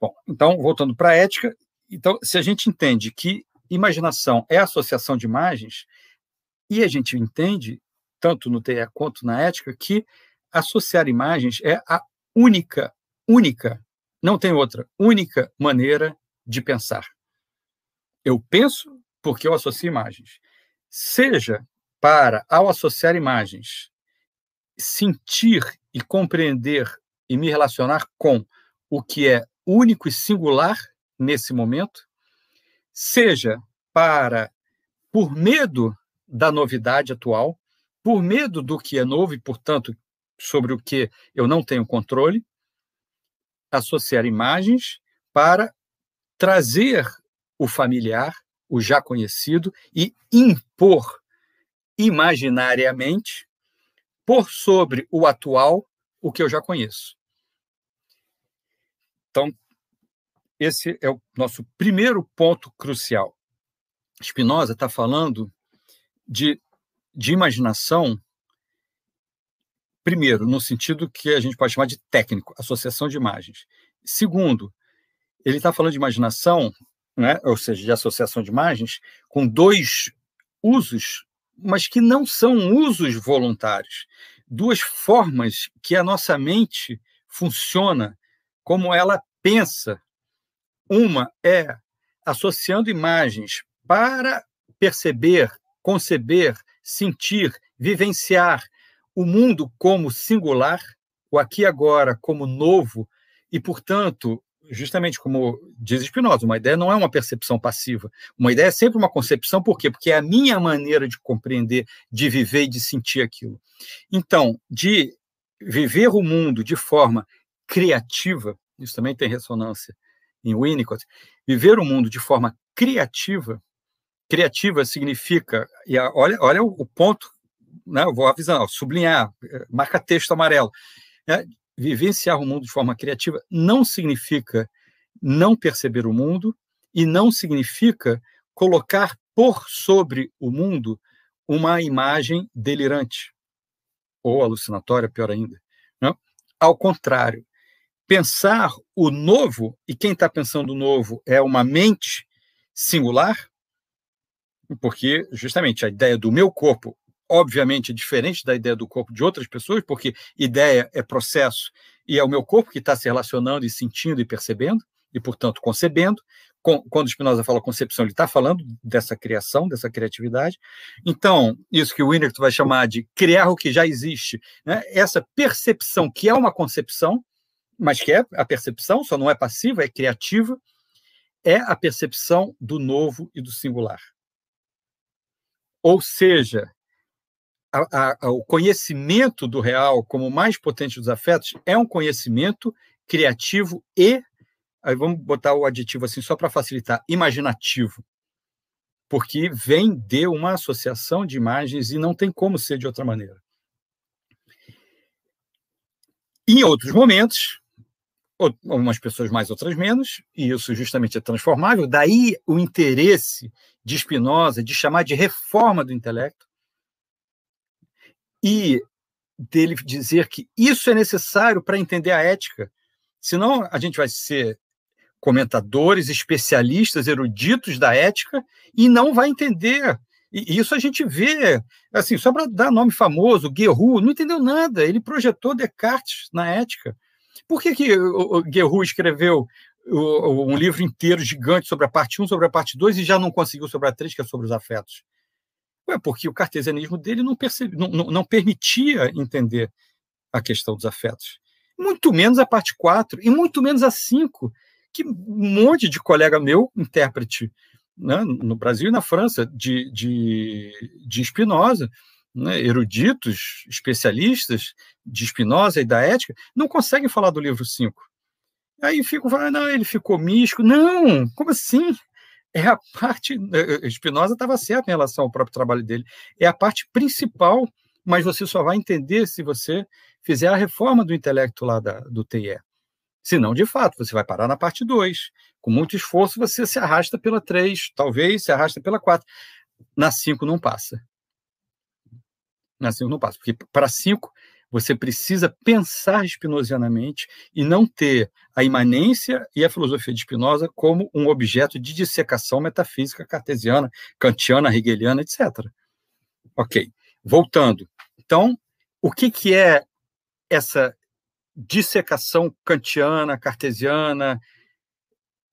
Bom, então, voltando para a ética, então, se a gente entende que imaginação é associação de imagens, e a gente entende, tanto no TE quanto na ética, que associar imagens é a única, única, não tem outra, única maneira de pensar. Eu penso porque eu associo imagens. Seja para, ao associar imagens, sentir e compreender e me relacionar com o que é único e singular nesse momento, seja para, por medo da novidade atual, por medo do que é novo e, portanto, sobre o que eu não tenho controle, associar imagens para trazer o familiar, o já conhecido, e impor imaginariamente, por sobre o atual, o que eu já conheço. Então, esse é o nosso primeiro ponto crucial. Spinoza está falando de, de imaginação, primeiro, no sentido que a gente pode chamar de técnico, associação de imagens. Segundo, ele está falando de imaginação, né, ou seja, de associação de imagens, com dois usos, mas que não são usos voluntários. Duas formas que a nossa mente funciona, como ela pensa uma é associando imagens para perceber, conceber, sentir, vivenciar o mundo como singular, o aqui e agora como novo, e, portanto, justamente como diz Spinoza, uma ideia não é uma percepção passiva. Uma ideia é sempre uma concepção, por quê? Porque é a minha maneira de compreender, de viver e de sentir aquilo. Então, de viver o mundo de forma criativa, isso também tem ressonância em Winnicott, viver o mundo de forma criativa, criativa significa, e olha, olha o, ponto, né, vou avisar, sublinhar, eh, marca texto amarelo, né, vivenciar o mundo de forma criativa não significa não perceber o mundo e não significa colocar por sobre o mundo uma imagem delirante ou alucinatória, pior ainda. Não? Né. Ao contrário, pensar o novo, e quem está pensando o novo é uma mente singular, porque justamente a ideia do meu corpo obviamente diferente da ideia do corpo de outras pessoas, porque ideia é processo e é o meu corpo que está se relacionando e sentindo e percebendo, e, portanto, concebendo. Quando Spinoza fala concepção, ele está falando dessa criação, dessa criatividade. Então, isso que o Winnicott vai chamar de criar o que já existe, né? essa percepção que é uma concepção, mas que é a percepção, só não é passiva, é criativa, é a percepção do novo e do singular. Ou seja, a, a, o conhecimento do real como mais potente dos afetos é um conhecimento criativo e, aí vamos botar o aditivo assim só para facilitar, imaginativo, porque vem de uma associação de imagens e não tem como ser de outra maneira. Em outros momentos, algumas pessoas mais, outras menos, e isso justamente é transformável. Daí o interesse de Spinoza de chamar de reforma do intelecto e dele dizer que isso é necessário para entender a ética. Senão a gente vai ser comentadores, especialistas, eruditos da ética e não vai entender. E isso a gente vê, assim, só para dar nome famoso, Guerru, não entendeu nada. Ele projetou Descartes na ética. Por que, que o Guerru escreveu um livro inteiro gigante sobre a parte 1, sobre a parte 2 e já não conseguiu sobre a 3, que é sobre os afetos? Ué, porque o cartesianismo dele não, percebe, não, não, não permitia entender a questão dos afetos. Muito menos a parte 4 e muito menos a 5, que um monte de colega meu, intérprete né, no Brasil e na França, de, de, de Spinoza, né, eruditos, especialistas de Spinoza e da ética, não conseguem falar do livro 5. Aí ficam falando, não, ele ficou místico. Não, como assim? É a parte. Eh, eh, Spinoza estava certo em relação ao próprio trabalho dele. É a parte principal, mas você só vai entender se você fizer a reforma do intelecto lá da, do TIE. Senão, de fato, você vai parar na parte 2. Com muito esforço, você se arrasta pela 3, talvez se arrasta pela 4. Na 5 não passa na 5 não passa, porque para 5 você precisa pensar espinosianamente e não ter a imanência e a filosofia de Spinoza como um objeto de dissecação metafísica cartesiana, kantiana, hegeliana, etc. Ok, voltando. Então, o que, que é essa dissecação kantiana, cartesiana,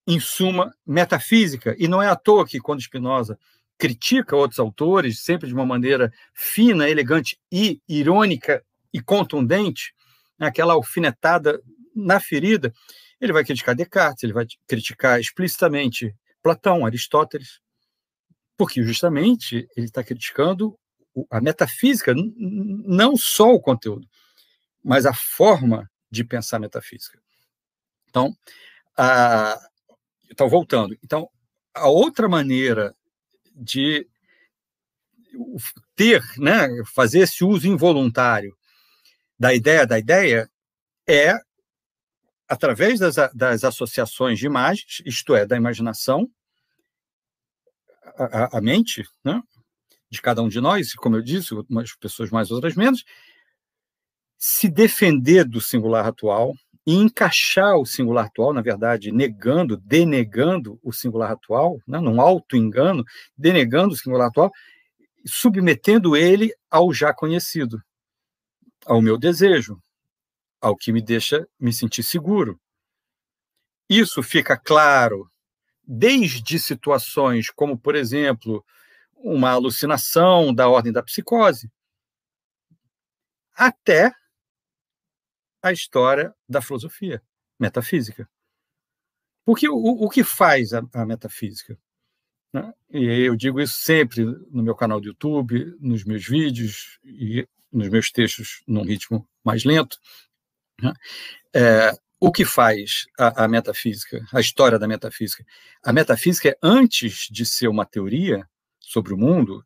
em suma, metafísica? E não é à toa que, quando Spinoza critica outros autores, sempre de uma maneira fina, elegante e irônica e contundente, né, aquela alfinetada na ferida, ele vai criticar Descartes, ele vai criticar explicitamente Platão, Aristóteles, porque justamente ele está criticando a metafísica, não só o conteúdo, mas a forma de pensar metafísica. Então, a, então voltando, então a outra maneira de ter, né, fazer esse uso involuntário da ideia da ideia é através das, das associações de imagens, isto é, da imaginação, a, a mente, né, de cada um de nós, como eu disse, umas pessoas mais, outras menos, se defender do singular atual, e encaixar o singular atual, na verdade, negando, denegando o singular atual, né, num auto-engano, denegando o singular atual, submetendo ele ao já conhecido, ao meu desejo, ao que me deixa me sentir seguro. Isso fica claro desde situações como, por exemplo, uma alucinação da ordem da psicose, até a história da filosofia metafísica. Porque o, o que faz a, a metafísica? Né? E eu digo isso sempre no meu canal do YouTube, nos meus vídeos e nos meus textos num ritmo mais lento. Né? É, o que faz a, a, metafísica, a história da metafísica? A metafísica, é, antes de ser uma teoria sobre o mundo,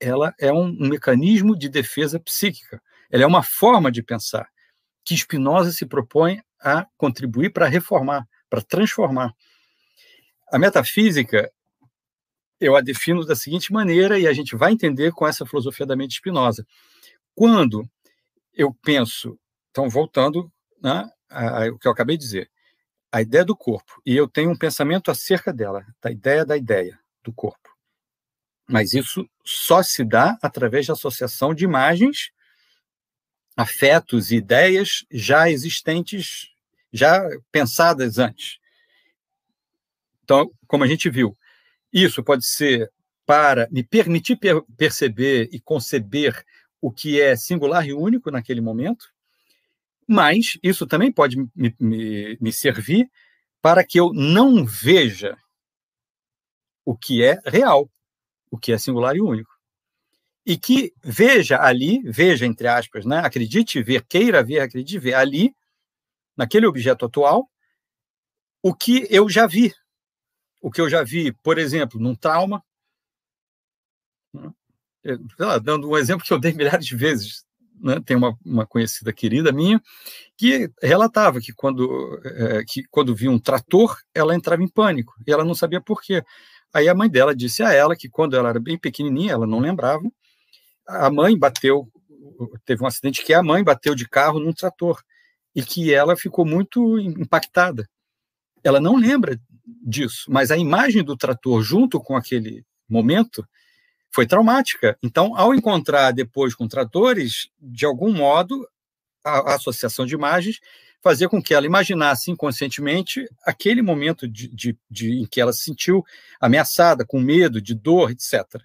ela é um, um mecanismo de defesa psíquica. Ela é uma forma de pensar que Spinoza se propõe a contribuir para reformar, para transformar. A metafísica, eu a defino da seguinte maneira, e a gente vai entender com essa filosofia da mente Spinoza. Quando eu penso, então, voltando né, ao que eu acabei de dizer, a ideia do corpo, e eu tenho um pensamento acerca dela, da ideia da ideia do corpo. Mas isso só se dá através da associação de imagens, afetos e ideias já existentes, já pensadas antes. Então, como a gente viu, isso pode ser para me permitir per perceber e conceber o que é singular e único naquele momento, mas isso também pode me, me, me servir para que eu não veja o que é real, o que é singular e único. E que veja ali, veja entre aspas, né? acredite ver, queira ver, acredite ver ali, naquele objeto atual, o que eu já vi. O que eu já vi, por exemplo, num trauma. Né? Lá, dando um exemplo que eu dei milhares de vezes. Né? Tem uma, uma conhecida querida minha que relatava que quando, é, que quando via um trator, ela entrava em pânico e ela não sabia por quê. Aí a mãe dela disse a ela que quando ela era bem pequenininha, ela não lembrava, a mãe bateu, teve um acidente que a mãe bateu de carro num trator e que ela ficou muito impactada. Ela não lembra disso, mas a imagem do trator junto com aquele momento foi traumática. Então, ao encontrar depois com tratores, de algum modo, a, a associação de imagens fazia com que ela imaginasse inconscientemente aquele momento de, de, de, em que ela se sentiu ameaçada, com medo, de dor, etc.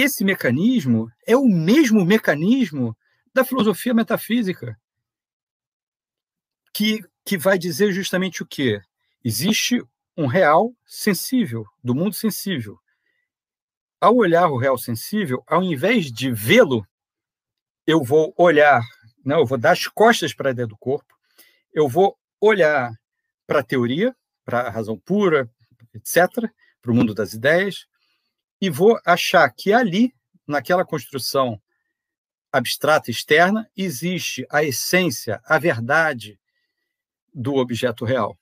Esse mecanismo é o mesmo mecanismo da filosofia metafísica, que, que vai dizer justamente o quê? Existe um real sensível, do mundo sensível. Ao olhar o real sensível, ao invés de vê-lo, eu vou olhar né? eu vou dar as costas para a ideia do corpo, eu vou olhar para a teoria, para a razão pura, etc., para o mundo das ideias, e vou achar que ali, naquela construção abstrata externa, existe a essência, a verdade do objeto real.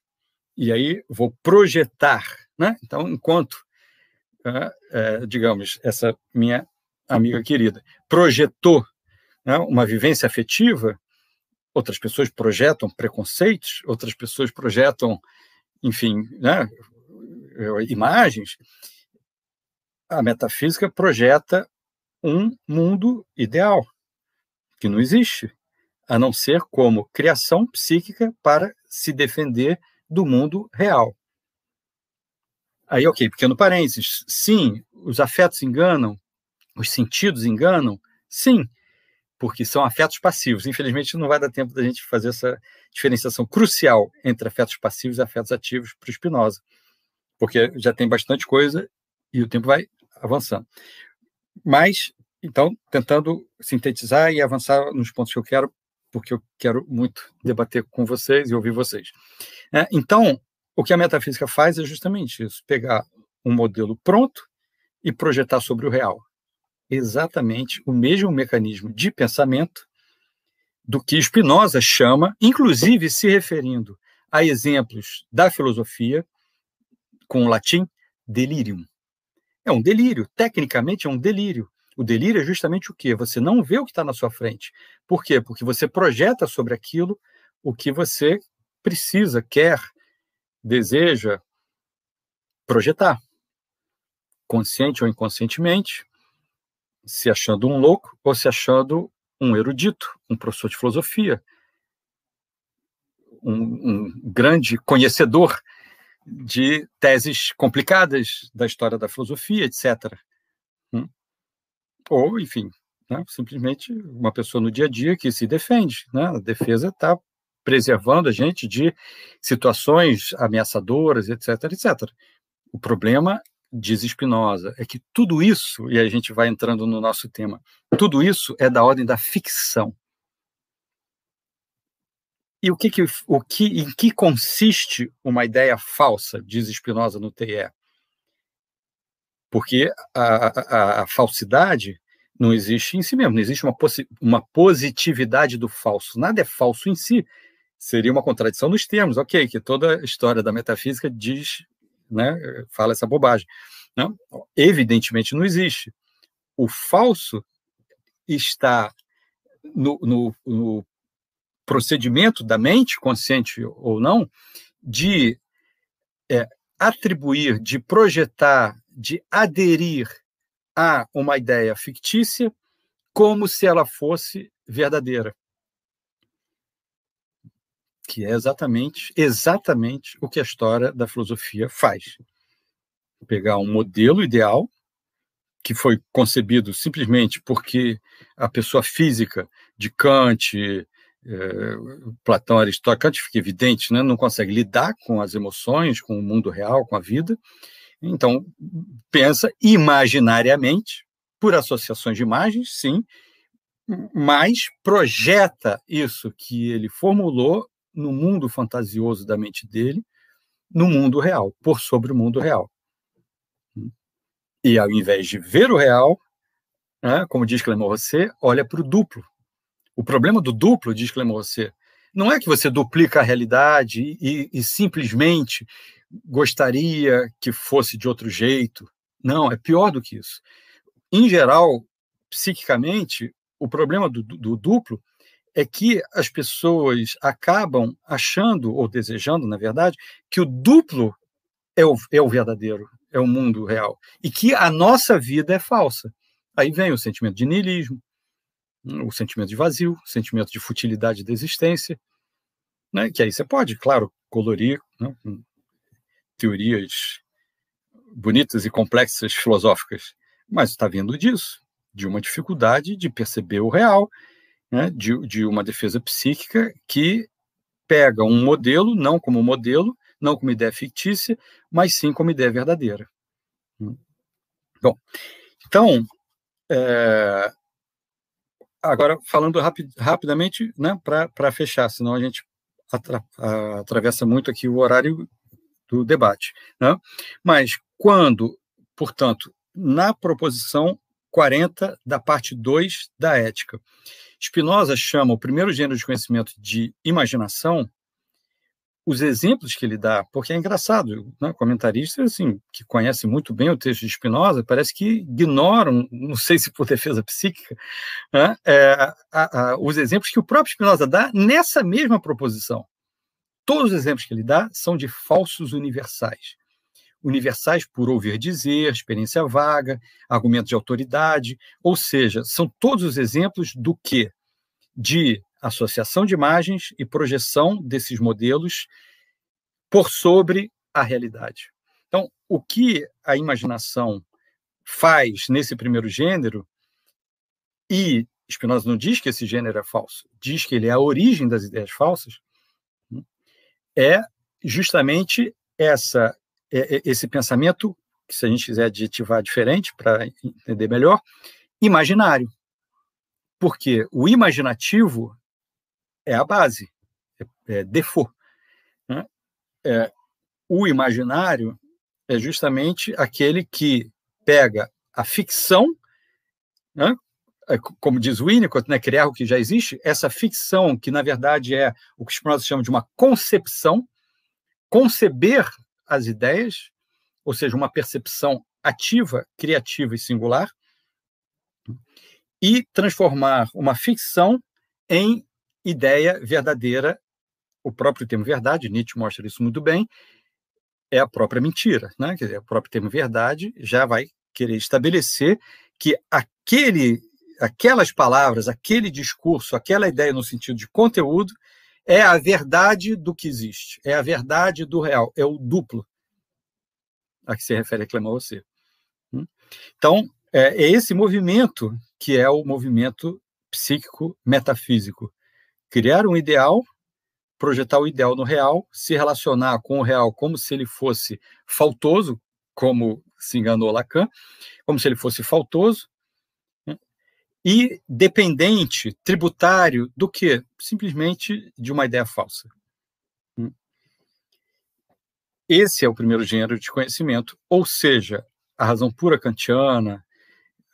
E aí vou projetar. Né? Então, enquanto, é, digamos, essa minha amiga querida projetou né, uma vivência afetiva, outras pessoas projetam preconceitos, outras pessoas projetam, enfim, né, imagens. A metafísica projeta um mundo ideal que não existe, a não ser como criação psíquica para se defender do mundo real. Aí, ok, pequeno parênteses. Sim, os afetos enganam, os sentidos enganam. Sim, porque são afetos passivos. Infelizmente, não vai dar tempo da gente fazer essa diferenciação crucial entre afetos passivos e afetos ativos para o Spinoza, porque já tem bastante coisa e o tempo vai avançando. Mas, então, tentando sintetizar e avançar nos pontos que eu quero, porque eu quero muito debater com vocês e ouvir vocês. É, então, o que a metafísica faz é justamente isso: pegar um modelo pronto e projetar sobre o real exatamente o mesmo mecanismo de pensamento do que Spinoza chama, inclusive se referindo a exemplos da filosofia, com o latim, delirium. É um delírio, tecnicamente é um delírio. O delírio é justamente o quê? Você não vê o que está na sua frente. Por quê? Porque você projeta sobre aquilo o que você precisa, quer, deseja projetar. Consciente ou inconscientemente, se achando um louco ou se achando um erudito, um professor de filosofia, um, um grande conhecedor de teses complicadas da história da filosofia, etc. Hum? Ou, enfim, né, simplesmente uma pessoa no dia a dia que se defende. Né? A defesa está preservando a gente de situações ameaçadoras, etc, etc. O problema diz Spinoza, é que tudo isso, e a gente vai entrando no nosso tema, tudo isso é da ordem da ficção. E o que, que, o que, em que consiste uma ideia falsa, diz Spinoza no TE? Porque a, a, a falsidade não existe em si mesmo, não existe uma, uma positividade do falso. Nada é falso em si. Seria uma contradição nos termos, ok, que toda a história da metafísica diz né, fala essa bobagem. Não? Evidentemente não existe. O falso está no, no, no procedimento da mente, consciente ou não, de é, atribuir, de projetar, de aderir a uma ideia fictícia como se ela fosse verdadeira. Que é exatamente, exatamente o que a história da filosofia faz. Pegar um modelo ideal que foi concebido simplesmente porque a pessoa física de Kant, Platão, Kant fica evidente, né? não consegue lidar com as emoções, com o mundo real, com a vida. Então, pensa imaginariamente, por associações de imagens, sim, mas projeta isso que ele formulou no mundo fantasioso da mente dele, no mundo real, por sobre o mundo real. E ao invés de ver o real, né, como diz Clément Rosset, olha para o duplo. O problema do duplo, diz Rosset, não é que você duplica a realidade e, e simplesmente gostaria que fosse de outro jeito. Não, é pior do que isso. Em geral, psiquicamente, o problema do, do, do duplo é que as pessoas acabam achando, ou desejando, na verdade, que o duplo é o, é o verdadeiro, é o mundo real, e que a nossa vida é falsa. Aí vem o sentimento de niilismo, o sentimento de vazio, o sentimento de futilidade da existência, né? que aí você pode, claro, colorir né? teorias bonitas e complexas filosóficas, mas está vindo disso, de uma dificuldade de perceber o real, né? de, de uma defesa psíquica que pega um modelo, não como modelo, não como ideia fictícia, mas sim como ideia verdadeira. Hum. Bom, então, é, agora falando rapi rapidamente, né, para fechar, senão a gente atra atravessa muito aqui o horário do debate. Né? Mas quando, portanto, na proposição 40 da parte 2 da ética, Spinoza chama o primeiro gênero de conhecimento de imaginação os exemplos que ele dá, porque é engraçado, né? comentaristas assim, que conhecem muito bem o texto de Spinoza, parece que ignoram, não sei se por defesa psíquica, né? é, a, a, os exemplos que o próprio Spinoza dá nessa mesma proposição. Todos os exemplos que ele dá são de falsos universais. Universais por ouvir dizer, experiência vaga, argumento de autoridade, ou seja, são todos os exemplos do que? De associação de imagens e projeção desses modelos por sobre a realidade. Então, o que a imaginação faz nesse primeiro gênero, e Spinoza não diz que esse gênero é falso, diz que ele é a origem das ideias falsas, é justamente essa é, é, esse pensamento, que se a gente quiser adjetivar diferente para entender melhor, imaginário. Porque o imaginativo é a base, é, é default. Né? É, o imaginário é justamente aquele que pega a ficção, né? É, como diz Winnicott, né, criar o que já existe, essa ficção, que na verdade é o que os Spinoza chamam de uma concepção, conceber as ideias, ou seja, uma percepção ativa, criativa e singular, e transformar uma ficção em ideia verdadeira, o próprio termo verdade, Nietzsche mostra isso muito bem, é a própria mentira, né? Quer dizer, o próprio termo verdade já vai querer estabelecer que aquele, aquelas palavras, aquele discurso, aquela ideia no sentido de conteúdo é a verdade do que existe, é a verdade do real, é o duplo a que se refere a você. Hum? Então, é, é esse movimento que é o movimento psíquico metafísico, criar um ideal, projetar o ideal no real, se relacionar com o real como se ele fosse faltoso, como se enganou Lacan, como se ele fosse faltoso, né? e dependente, tributário do que? Simplesmente de uma ideia falsa. Hum. Esse é o primeiro gênero de conhecimento, ou seja, a razão pura kantiana,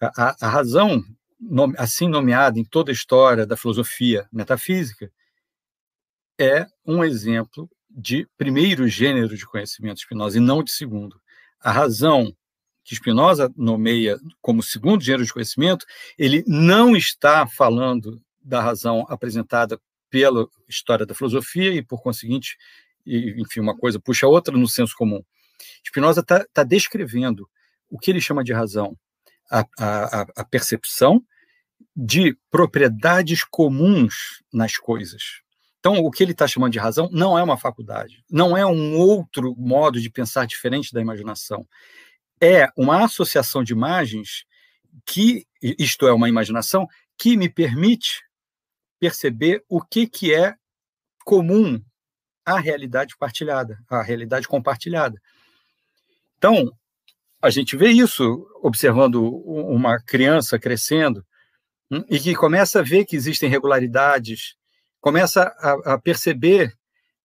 a, a razão nome, assim nomeada em toda a história da filosofia metafísica, é um exemplo de primeiro gênero de conhecimento de Spinoza e não de segundo. A razão que Spinoza nomeia como segundo gênero de conhecimento, ele não está falando da razão apresentada pela história da filosofia e, por conseguinte, enfim, uma coisa puxa a outra no senso comum. Spinoza está tá descrevendo o que ele chama de razão? A, a, a percepção de propriedades comuns nas coisas. Então, o que ele está chamando de razão não é uma faculdade, não é um outro modo de pensar diferente da imaginação. É uma associação de imagens que, isto é, uma imaginação que me permite perceber o que, que é comum à realidade partilhada, à realidade compartilhada. Então, a gente vê isso observando uma criança crescendo e que começa a ver que existem regularidades, começa a, a perceber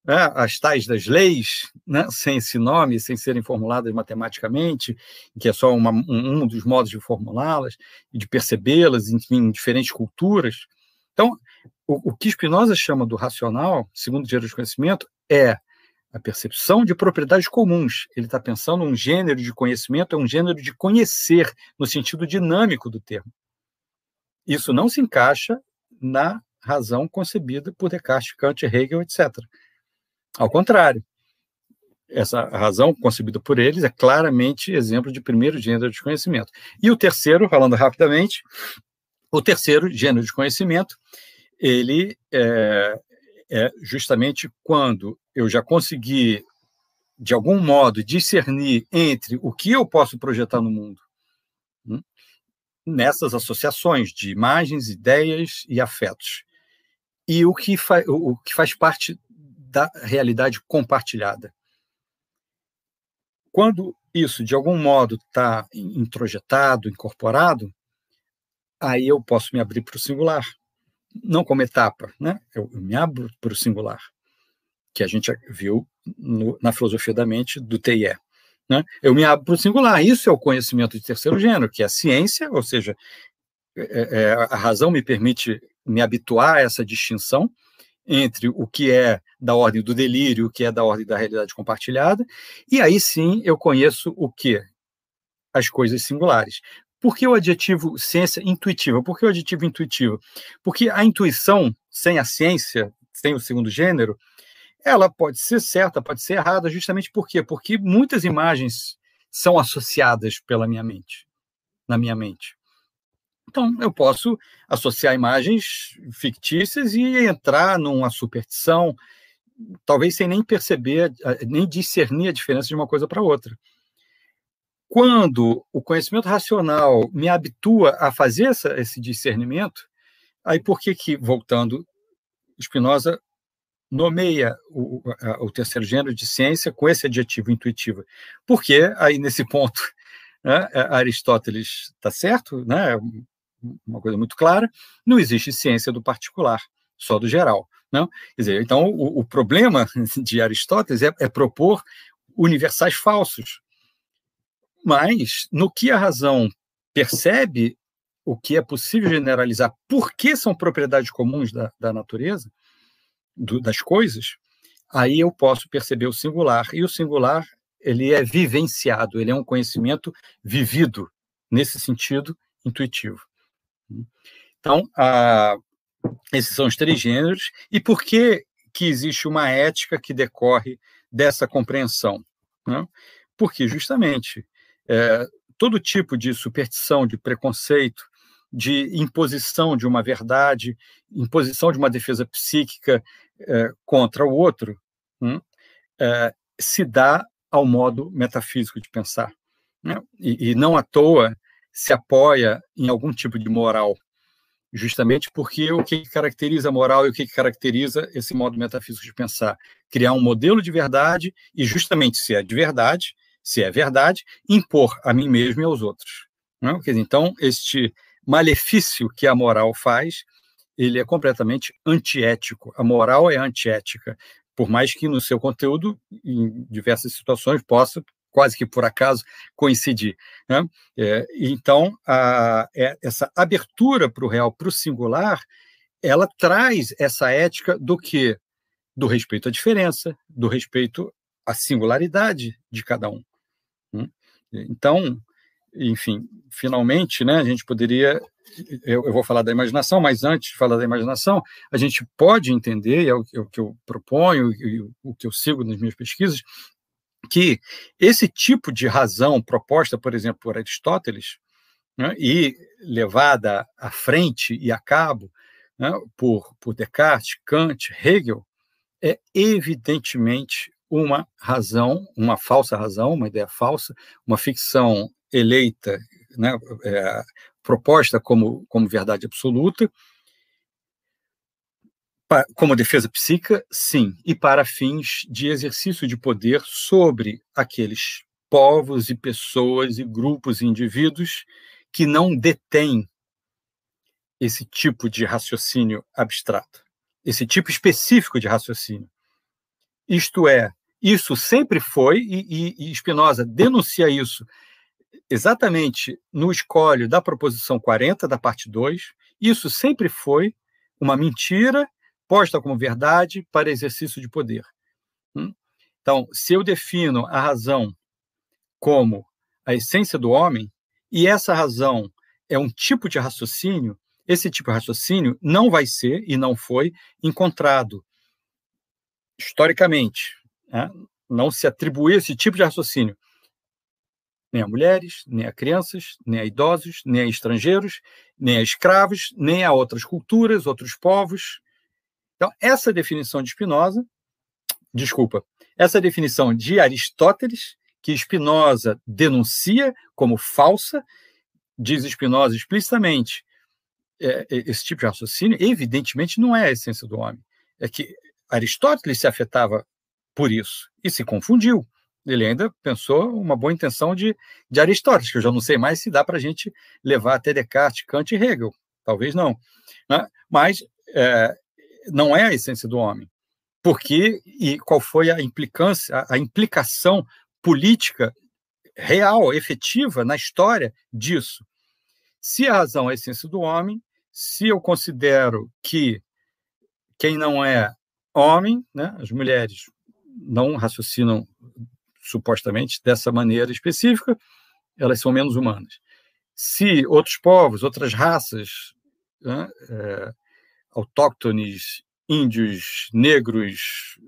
né, as tais das leis, né, sem esse nome, sem serem formuladas matematicamente, que é só uma, um, um, dos modos de formulá-las e de percebê-las em, em, diferentes culturas. Então, o, o que Spinoza chama do racional, segundo o Gênero de Conhecimento, é a percepção de propriedades comuns. Ele está pensando um gênero de conhecimento, é um gênero de conhecer, no sentido dinâmico do termo. Isso não se encaixa na razão concebida por Descartes, Kant, Hegel, etc. Ao contrário, essa razão concebida por eles é claramente exemplo de primeiro gênero de conhecimento. E o terceiro, falando rapidamente, o terceiro gênero de conhecimento, ele é, é justamente quando eu já consegui, de algum modo, discernir entre o que eu posso projetar no mundo, nessas associações de imagens, ideias e afetos, e o que, o que faz parte da realidade compartilhada. Quando isso, de algum modo, está introjetado, incorporado, aí eu posso me abrir para o singular. Não como etapa, né? eu, eu me abro para o singular, que a gente viu no, na filosofia da mente do TIE. Né? Eu me abro para o singular. Isso é o conhecimento de terceiro gênero, que é a ciência, ou seja, é, é, a razão me permite me habituar a essa distinção entre o que é da ordem do delírio, o que é da ordem da realidade compartilhada, e aí sim eu conheço o que? As coisas singulares. Por que o adjetivo ciência intuitiva? Por que o adjetivo intuitivo? Porque a intuição, sem a ciência, sem o segundo gênero, ela pode ser certa, pode ser errada, justamente por quê? Porque muitas imagens são associadas pela minha mente, na minha mente. Então, eu posso associar imagens fictícias e entrar numa superstição, talvez sem nem perceber, nem discernir a diferença de uma coisa para outra. Quando o conhecimento racional me habitua a fazer essa, esse discernimento, aí por que que, voltando, Spinoza nomeia o, o, terceiro gênero de ciência com esse adjetivo intuitivo? Porque aí, nesse ponto, [laughs] né, Aristóteles está certo, né, uma coisa muito clara, não existe ciência do particular, só do geral. Não? Quer dizer, então, o, o problema [laughs] de Aristóteles é, é propor universais falsos. Mas, no que a razão percebe o que é possível generalizar, porque são propriedades comuns da, da natureza, do, das coisas, aí eu posso perceber o singular. E o singular, ele é vivenciado, ele é um conhecimento vivido, nesse sentido intuitivo. Então, ah, esses são os três gêneros. E por que, que existe uma ética que decorre dessa compreensão? Né? Porque, justamente, é, todo tipo de superstição, de preconceito, de imposição de uma verdade, imposição de uma defesa psíquica é, contra o outro, hum, é, se dá ao modo metafísico de pensar. Né? E, e, não à toa se apoia em algum tipo de moral, justamente porque o que caracteriza a moral e o que caracteriza esse modo metafísico de pensar? Criar um modelo de verdade e, justamente, se é de verdade, se é verdade, impor a mim mesmo e aos outros. Né? Então, este malefício que a moral faz, ele é completamente antiético. A moral é antiética, por mais que no seu conteúdo, em diversas situações, possa quase que por acaso coincidir. Né? É, então, a, é, essa abertura para o real, para o singular, ela traz essa ética do que? Do respeito à diferença, do respeito à singularidade de cada um. Né? Então, enfim, finalmente, né, a gente poderia. Eu, eu, vou falar da imaginação, mas antes de falar da imaginação, a gente pode entender, é o, é o que eu proponho, e o que eu sigo nas minhas pesquisas, que esse tipo de razão proposta, por exemplo, por Aristóteles, né, e levada à frente e a cabo né, por, por Descartes, Kant, Hegel, é evidentemente uma razão, uma falsa razão, uma ideia falsa, uma ficção eleita, né, é, proposta como, como verdade absoluta, como defesa psíquica, sim, e para fins de exercício de poder sobre aqueles povos e pessoas e grupos e indivíduos que não detêm esse tipo de raciocínio abstrato, esse tipo específico de raciocínio. Isto é, isso sempre foi, e, e, e Spinoza denuncia isso exatamente no escolho da proposição 40, da parte 2, isso sempre foi uma mentira posta como verdade para exercício de poder. Hum? Então, se eu defino a razão como a essência do homem, e essa razão é um tipo de raciocínio, esse tipo de raciocínio não vai ser e não foi encontrado historicamente. Né? Não se atribui esse tipo de raciocínio nem a mulheres, nem a crianças, nem a idosos, nem a estrangeiros, nem a escravos, nem a outras culturas, outros povos, então, essa definição de Spinoza, desculpa, essa definição de Aristóteles, que Spinoza denuncia como falsa, diz Spinoza explicitamente, é, é, esse tipo de raciocínio, evidentemente, não é a essência do homem. É que Aristóteles se afetava por isso e se confundiu. Ele ainda pensou uma boa intenção de, de Aristóteles, que eu já não sei mais se dá para a gente levar até Descartes, Kant e Hegel. Talvez não. Né? Mas é, não é a essência do homem. Porque e qual foi a implicância, a, a implicação política real, efetiva na história disso? Se a razão é a essência do homem, se eu considero que quem não é homem, né, as mulheres não raciocinam supostamente dessa maneira específica, elas são menos humanas. Se outros povos, outras raças, né, é, autóctones, índios, negros,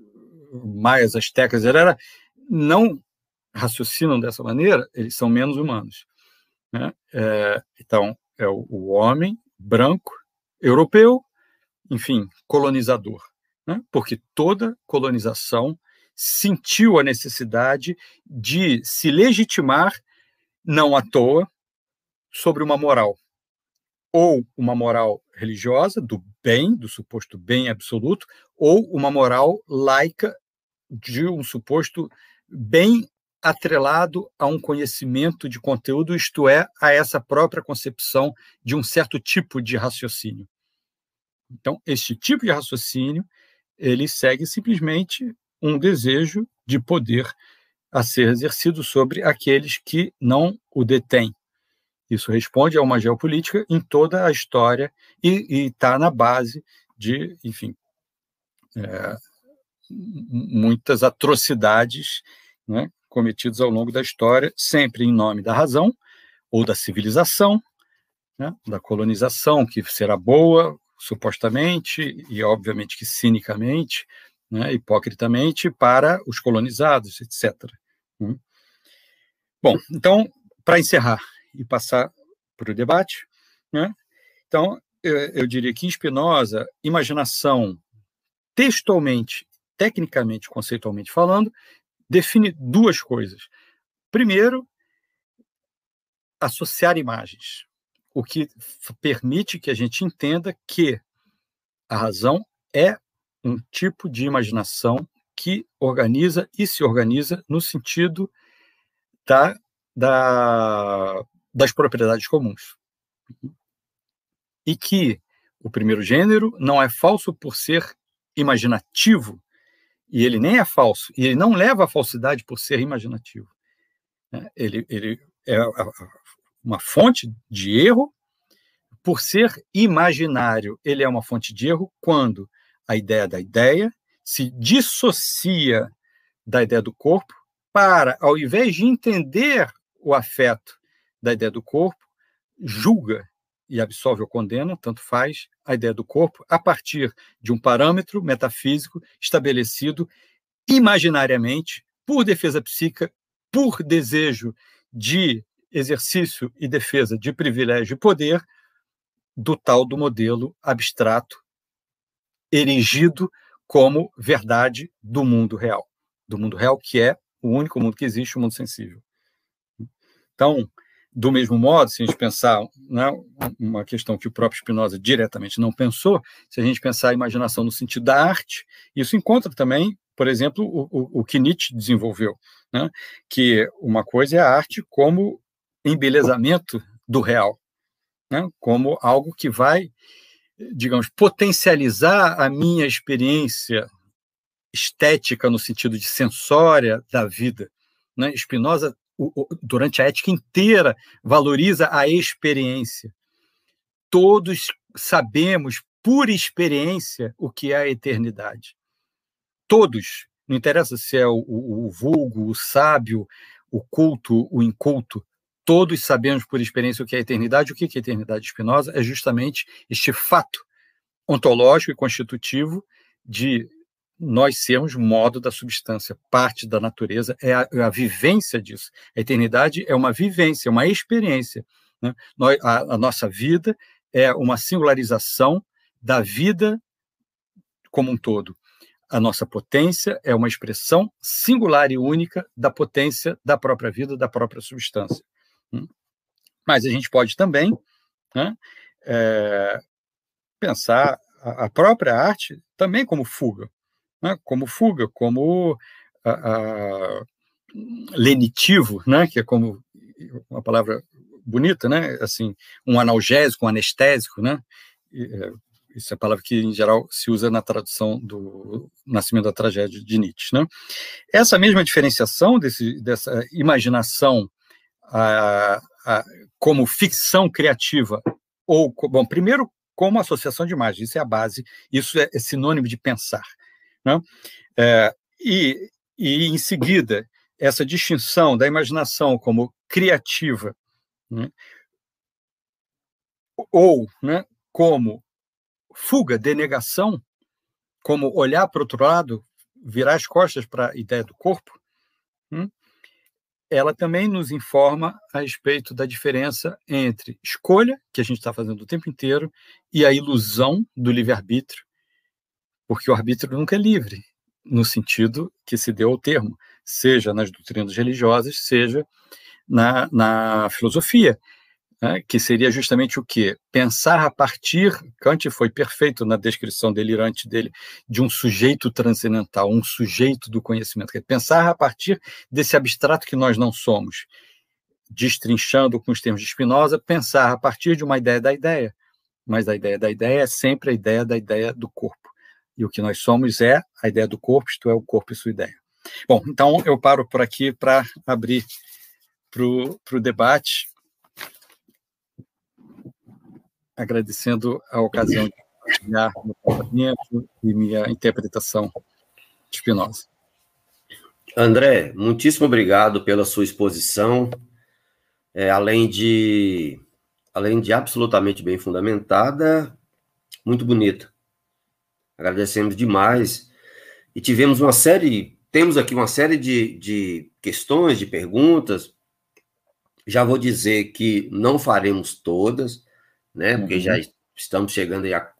maias, astecas, etc., não raciocinam dessa maneira, eles são menos humanos. Né? É, então, é o, o, homem branco, europeu, enfim, colonizador. Né? Porque toda colonização sentiu a necessidade de se legitimar, não à toa, sobre uma moral ou uma moral religiosa, do bem, do suposto bem absoluto, ou uma moral laica de um suposto bem atrelado a um conhecimento de conteúdo, isto é, a essa própria concepção de um certo tipo de raciocínio. Então, este tipo de raciocínio, ele segue simplesmente um desejo de poder a ser exercido sobre aqueles que não o detêm. Isso responde a uma geopolítica em toda a história e está na base de, enfim, é, muitas atrocidades né, cometidas ao longo da história, sempre em nome da razão ou da civilização, né, da colonização, que será boa, supostamente, e obviamente que cinicamente, né, hipocritamente, para os colonizados, etc. Hum. Bom, então, para encerrar, e passar para o debate. Né? Então, eu, eu diria que em Spinoza, imaginação, textualmente, tecnicamente, conceitualmente falando, define duas coisas. Primeiro, associar imagens, o que permite que a gente entenda que a razão é um tipo de imaginação que organiza e se organiza no sentido da, da das propriedades comuns. E que o primeiro gênero não é falso por ser imaginativo, e ele nem é falso, e ele não leva à falsidade por ser imaginativo. Né? Ele, ele é uma fonte de erro, por ser imaginário, ele é uma fonte de erro quando a ideia da ideia se dissocia da ideia do corpo para, ao invés de entender o afeto da ideia do corpo, julga e absolve ou condena, tanto faz, a ideia do corpo a partir de um parâmetro metafísico estabelecido imaginariamente por defesa psíquica, por desejo de exercício e defesa de privilégio e poder, do tal do modelo abstrato, erigido como verdade do mundo real. Do mundo real, que é o único mundo que existe, o mundo sensível. Então, do mesmo modo, se a gente pensar né, uma questão que o próprio Spinoza diretamente não pensou, se a gente pensar a imaginação no sentido da arte, isso encontra também, por exemplo, o, o, o que Nietzsche desenvolveu, né, que uma coisa é a arte como embelezamento do real, né, como algo que vai, digamos, potencializar a minha experiência estética no sentido de sensória da vida. Né? Spinoza durante a ética inteira, valoriza a experiência. Todos sabemos, por experiência, o que é a eternidade. Todos. Não interessa se é o, o, o vulgo, o sábio, o culto, o inculto. Todos sabemos por experiência o que é a eternidade. O que é eternidade espinosa? É justamente este fato ontológico e constitutivo de nós sermos modo da substância, parte da natureza, é a, é a vivência disso. A eternidade é uma vivência, uma experiência. Né? Nós, a, a nossa vida é uma singularização da vida como um todo. A nossa potência é uma expressão singular e única da potência da própria vida, da própria substância. Hum? Mas a gente pode também né, é, pensar a própria arte também como fuga né, como fuga, como a, a, lenitivo, né, que é como uma palavra bonita, né, assim, um analgésico, um anestésico, né, é, isso é a palavra que, em geral, se usa na tradução do Nascimento da Tragédia de Nietzsche. Né? Essa mesma diferenciação desse, dessa imaginação como ficção criativa, ou, bom, primeiro, como associação de imagens, isso é a base, isso é, é sinônimo de pensar. Né? É, e, e, em seguida, essa distinção da imaginação como criativa, né? ou né, como fuga, denegação, como olhar para outro lado, virar as costas para a ideia do corpo? Ela também nos informa a respeito da diferença entre escolha, que a gente está fazendo o tempo inteiro, e a ilusão do livre-arbítrio, porque o arbítrio nunca é livre, no sentido que se deu ao termo, seja nas doutrinas religiosas, seja na, na filosofia, né, que seria justamente o que? Pensar a partir, Kant foi perfeito na descrição delirante dele, de um sujeito transcendental, um sujeito do conhecimento, pensar a partir desse abstrato que nós não somos, destrinchando com os termos de Spinoza, pensar a partir de uma ideia da ideia, mas a ideia da ideia é sempre a ideia da ideia do corpo. E o que nós somos é a ideia do corpo, isto é, o corpo e sua ideia. Bom, então eu paro por aqui para abrir para o debate, agradecendo a ocasião de compartilhar meu pensamento e minha interpretação de Spinoza. André, muitíssimo obrigado pela sua exposição, é, além de além de absolutamente bem fundamentada, muito bonita. Agradecemos demais. E tivemos uma série, temos aqui uma série de, de questões, de perguntas. Já vou dizer que não faremos todas, né? Porque uhum. já estamos chegando a,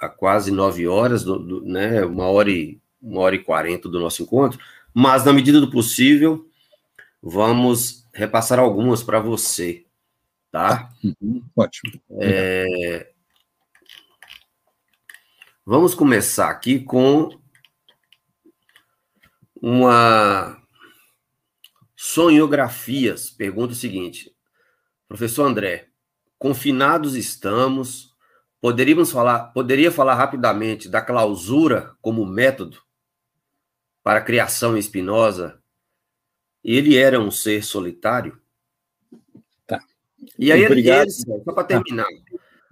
a quase nove horas, do, do, né? Uma hora e uma hora e quarenta do nosso encontro. Mas na medida do possível, vamos repassar algumas para você, tá? Uhum. Ótimo. É, Vamos começar aqui com uma sonhografias. Pergunta o seguinte: Professor André, confinados estamos, poderíamos falar, poderia falar rapidamente da clausura como método para a criação espinosa? Ele era um ser solitário? Tá. E aí Obrigado. ele, só para terminar.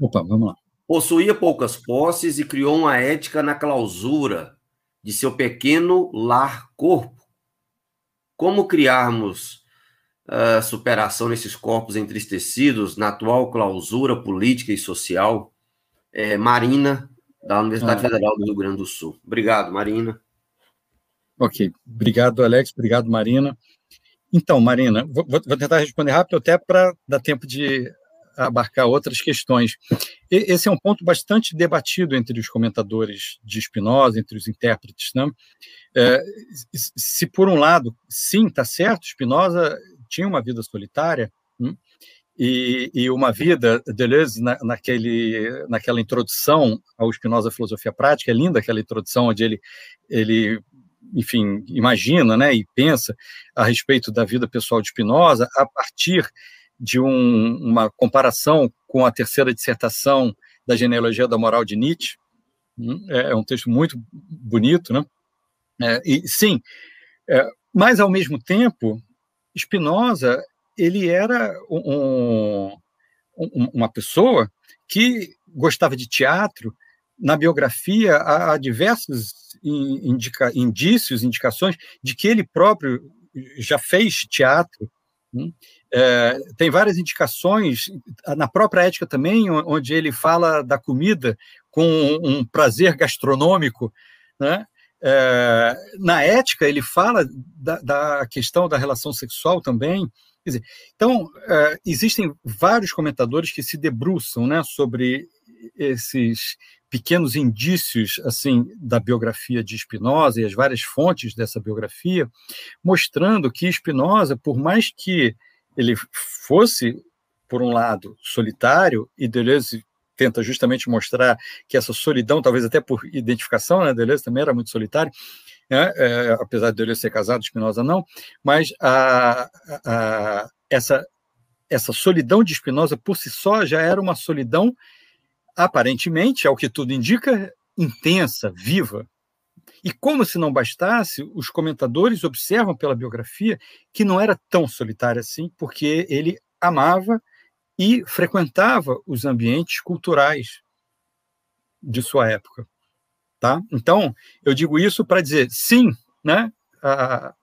Opa, vamos lá. Possuía poucas posses e criou uma ética na clausura de seu pequeno lar-corpo. Como criarmos uh, superação nesses corpos entristecidos na atual clausura política e social? É, Marina, da Universidade ah. Federal do Rio Grande do Sul. Obrigado, Marina. Ok, obrigado, Alex, obrigado, Marina. Então, Marina, vou, vou tentar responder rápido até para dar tempo de abarcar outras questões. Esse é um ponto bastante debatido entre os comentadores de Spinoza, entre os intérpretes. Né? É, se, por um lado, sim, está certo, Spinoza tinha uma vida solitária, hum, e, e, uma vida, Deleuze, na, naquele, naquela introdução ao Spinoza Filosofia Prática, é linda aquela introdução onde ele, ele enfim, imagina né, e pensa a respeito da vida pessoal de Spinoza a partir de um, uma comparação com a terceira dissertação da genealogia da moral de Nietzsche. Hum, é, é um texto muito bonito, né? É, e sim, é, mas ao mesmo tempo, Spinoza ele era um, um, uma pessoa que gostava de teatro. Na biografia há, diversos indica, indícios, indicações de que ele próprio já fez teatro. Hum, é, tem várias indicações na própria ética também, onde ele fala da comida com um prazer gastronômico, né? É, na ética ele fala da, da, questão da relação sexual também. Dizer, então é, existem vários comentadores que se debruçam, né, sobre esses pequenos indícios assim da biografia de Spinoza e as várias fontes dessa biografia, mostrando que Spinoza, por mais que ele fosse, por um lado, solitário, e Deleuze tenta justamente mostrar que essa solidão, talvez até por identificação, né, Deleuze também era muito solitário, né, é, apesar de Deleuze ser casado, Spinoza não, mas a, a, essa, essa solidão de Spinoza por si só já era uma solidão, aparentemente, ao que tudo indica, intensa, viva, e como se não bastasse, os comentadores observam pela biografia que não era tão solitário assim, porque ele amava e frequentava os ambientes culturais de sua época. Tá? Então, eu digo isso para dizer, sim, né, a, a,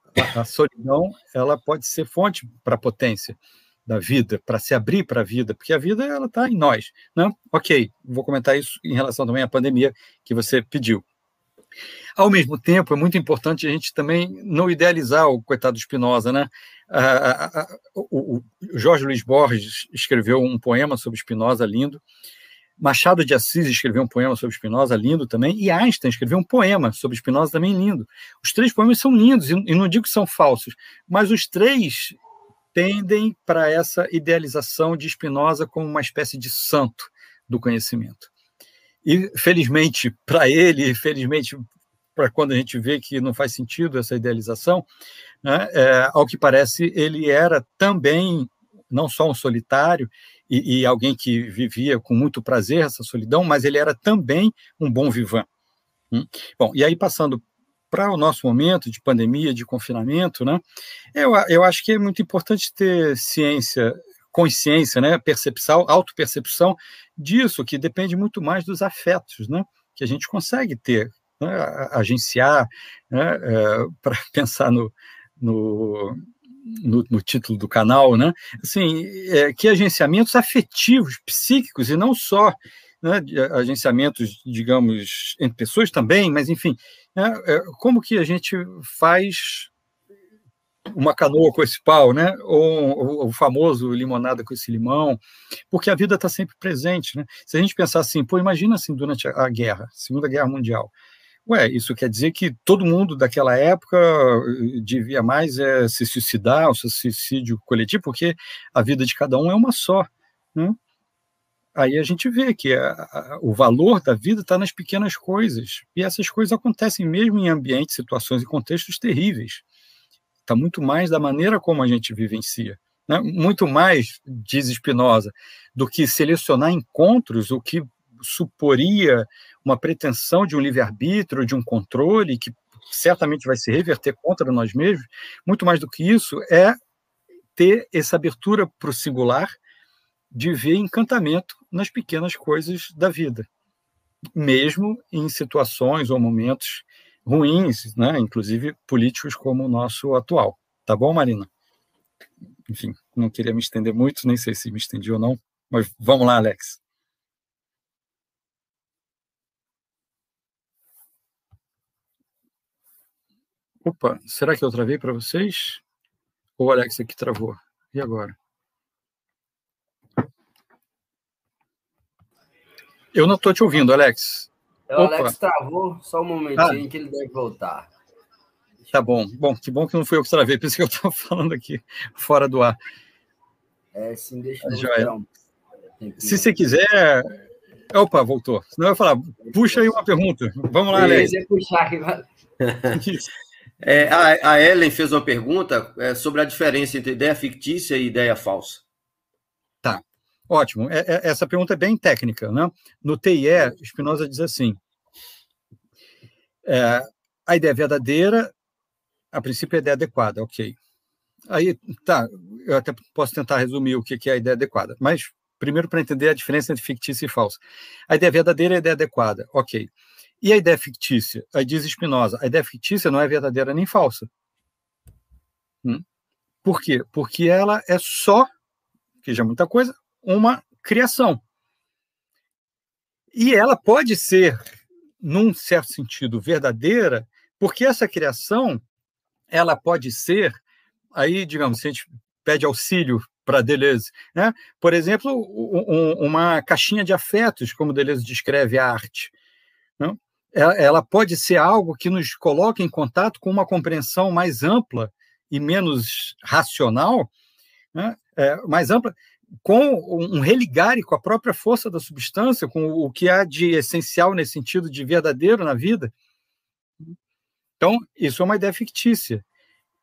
a solidão ela pode ser fonte para a potência da vida, para se abrir para a vida, porque a vida ela está em nós. Né? Ok, vou comentar isso em relação também à pandemia que você pediu. Ao mesmo tempo, é muito importante a gente também não idealizar o coitado Spinoza, né? o, Jorge Luiz Borges escreveu um poema sobre Spinoza lindo, Machado de Assis escreveu um poema sobre Spinoza lindo também, e Einstein escreveu um poema sobre Spinoza também lindo. Os três poemas são lindos, e não digo que são falsos, mas os três tendem para essa idealização de Spinoza como uma espécie de santo do conhecimento. E, felizmente para ele, felizmente para quando a gente vê que não faz sentido essa idealização, né, é, ao que parece, ele era também não só um solitário e, e, alguém que vivia com muito prazer essa solidão, mas ele era também um bom vivant. Hum? Bom, e aí passando para o nosso momento de pandemia, de confinamento, né, eu, eu acho que é muito importante ter ciência consciência, né, percepção, autopercepção disso, que depende muito mais dos afetos, né, que a gente consegue ter, né, agenciar, né, [laughs] é, para pensar no, no, no, no, título do canal, né, assim, é, que agenciamentos afetivos, psíquicos, e não só né, agenciamentos, digamos, entre pessoas também, mas, enfim, né, é, como que a gente faz uma canoa com esse pau, né? Ou, o famoso limonada com esse limão, porque a vida está sempre presente, né? Se a gente pensar assim, pô, imagina assim durante a guerra, Segunda Guerra Mundial. Ué, isso quer dizer que todo mundo daquela época eh, devia mais é, se suicidar, o suicídio coletivo, porque a vida de cada um é uma só, né? Aí a gente vê que a, a, o valor da vida está nas pequenas coisas, e essas coisas acontecem mesmo em ambientes, situações e contextos terríveis está muito mais da maneira como a gente vivencia. Né? Muito mais, diz Spinoza, do que selecionar encontros, o que suporia uma pretensão de um livre-arbítrio, de um controle, que certamente vai se reverter contra nós mesmos, muito mais do que isso, é ter essa abertura para o singular, de ver encantamento nas pequenas coisas da vida, mesmo em situações ou momentos ruins, né, inclusive políticos como o nosso atual. Tá bom, Marina? Enfim, não queria me estender muito, nem sei se me estendi ou não, mas vamos lá, Alex. Opa, será que eu travei para vocês? Ou o Alex aqui travou? E agora? Eu não estou te ouvindo, Alex. É, o Opa. Alex travou, só um momentinho ah. que ele deve voltar. Tá bom. Bom, que bom que não fui eu que travei, por isso que eu estava [laughs] falando aqui fora do ar. É, sim, deixa eu Se você quiser. Opa, voltou. Senão eu ia falar, puxa aí uma pergunta. Vamos lá, Alex. puxar. [laughs] [laughs] é, a, a Ellen fez uma pergunta é, sobre a diferença entre ideia fictícia e ideia falsa. Tá, ótimo. É, é, essa pergunta é bem técnica. Né? No TIE, Spinoza diz assim: é, a ideia verdadeira, a princípio, é a ideia adequada, ok. Aí, tá, eu até posso tentar resumir o que é a ideia adequada, mas primeiro para entender a diferença entre fictícia e falsa. A ideia verdadeira é a ideia adequada, ok. E a ideia fictícia? Aí diz Spinoza, a ideia fictícia não é verdadeira nem falsa. Hum? Por quê? Porque ela é só, que já é muita coisa, uma criação. E ela pode ser, num certo sentido, verdadeira, porque essa criação ela pode ser aí, digamos, se a gente pede auxílio para Deleuze, né? por exemplo, um, uma caixinha de afetos, como Deleuze descreve a arte. Né? Ela pode ser algo que nos coloque em contato com uma compreensão mais ampla e menos racional, né? é, mais ampla, com um religare com a própria força da substância, com o que há de essencial nesse sentido de verdadeiro na vida. Então, isso é uma ideia fictícia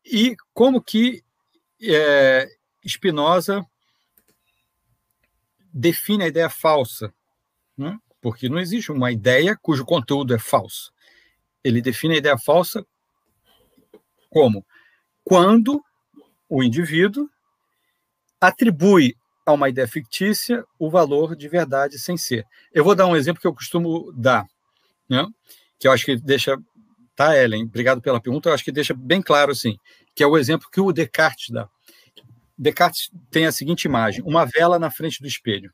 e como que é, Spinoza define a ideia falsa, né? Porque não existe uma ideia cujo conteúdo é falso. Ele define a ideia falsa como quando o indivíduo atribui a uma ideia fictícia o valor de verdade sem ser. Eu vou dar um exemplo que eu costumo dar, né? que eu acho que deixa tá, Ellen? Obrigado pela pergunta. Eu acho que deixa bem claro, assim, que é o exemplo que o Descartes dá. Descartes tem a seguinte imagem: uma vela na frente do espelho.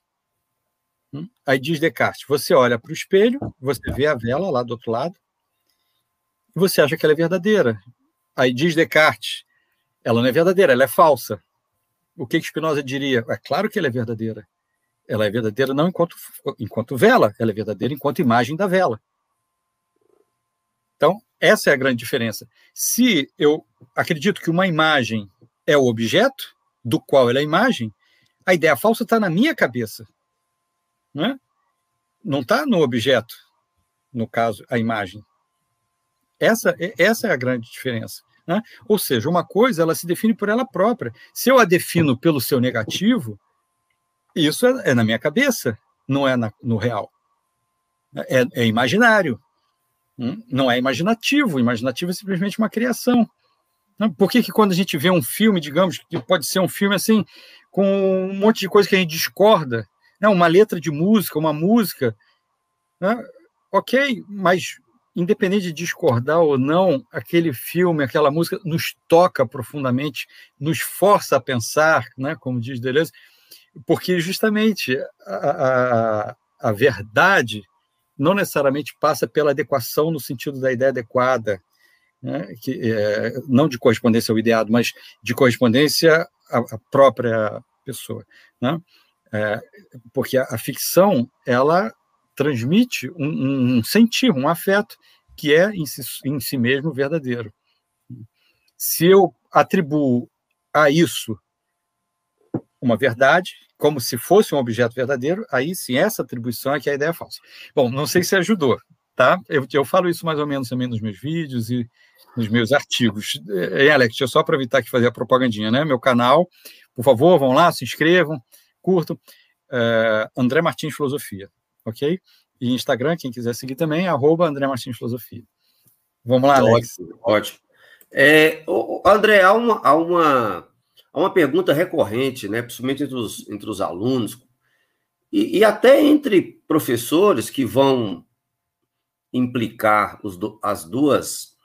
Aí diz Descartes: você olha para o espelho, você vê a vela lá do outro lado, e você acha que ela é verdadeira. Aí diz Descartes: ela não é verdadeira, ela é falsa. O que, que Spinoza diria? É claro que ela é verdadeira. Ela é verdadeira não enquanto, enquanto vela, ela é verdadeira enquanto imagem da vela. Então, essa é a grande diferença. Se eu acredito que uma imagem é o objeto do qual ela é a imagem, a ideia falsa está na minha cabeça. Né? Não está no objeto, no caso, a imagem. Essa, essa é a grande diferença. Né? Ou seja, uma coisa ela se define por ela própria. Se eu a defino pelo seu negativo, isso é, é na minha cabeça, não é na, no real. É, é imaginário. Hum? Não é imaginativo, imaginativo é simplesmente uma criação. Por que, que quando a gente vê um filme, digamos, que pode ser um filme assim, com um monte de coisa que a gente discorda, né? uma letra de música, uma música, né? ok, mas independente de discordar ou não, aquele filme, aquela música nos toca profundamente, nos força a pensar, né? como diz Deleuze, porque justamente a, a, a verdade não necessariamente passa pela adequação no sentido da ideia adequada, né, que, é, não de correspondência ao ideado, mas de correspondência à, à própria pessoa. Né? É, porque a, a, ficção, ela transmite um, um, sentir, um afeto, que é em si, em si mesmo verdadeiro. Se eu atribuo a isso uma verdade, como se fosse um objeto verdadeiro, aí sim, essa atribuição é que é a ideia falsa. Bom, não sei se ajudou, tá? Eu, eu falo isso mais ou menos também nos meus vídeos e nos meus artigos. É, Alex, deixa eu só aproveitar que fazer a propagandinha, né? Meu canal, por favor, vão lá, se inscrevam, curtam. É, André Martins Filosofia, ok? E Instagram, quem quiser seguir também, arroba André Martins Filosofia. Vamos lá, Alex. Ótimo. ótimo. É, André, há uma, há uma há uma pergunta recorrente, né, principalmente entre os, entre os alunos, e, e até entre professores que vão implicar os as duas,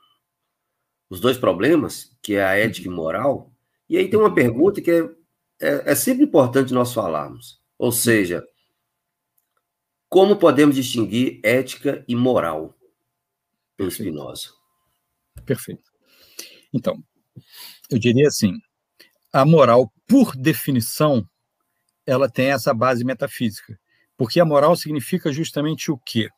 os dois problemas, que é a ética e moral. E aí tem uma pergunta que é, é, é sempre importante nós falarmos. Ou seja, como podemos distinguir ética e moral pelo Spinoza? Perfeito. Então, eu diria assim, a moral, por definição, ela tem essa base metafísica, porque a moral significa justamente o quê?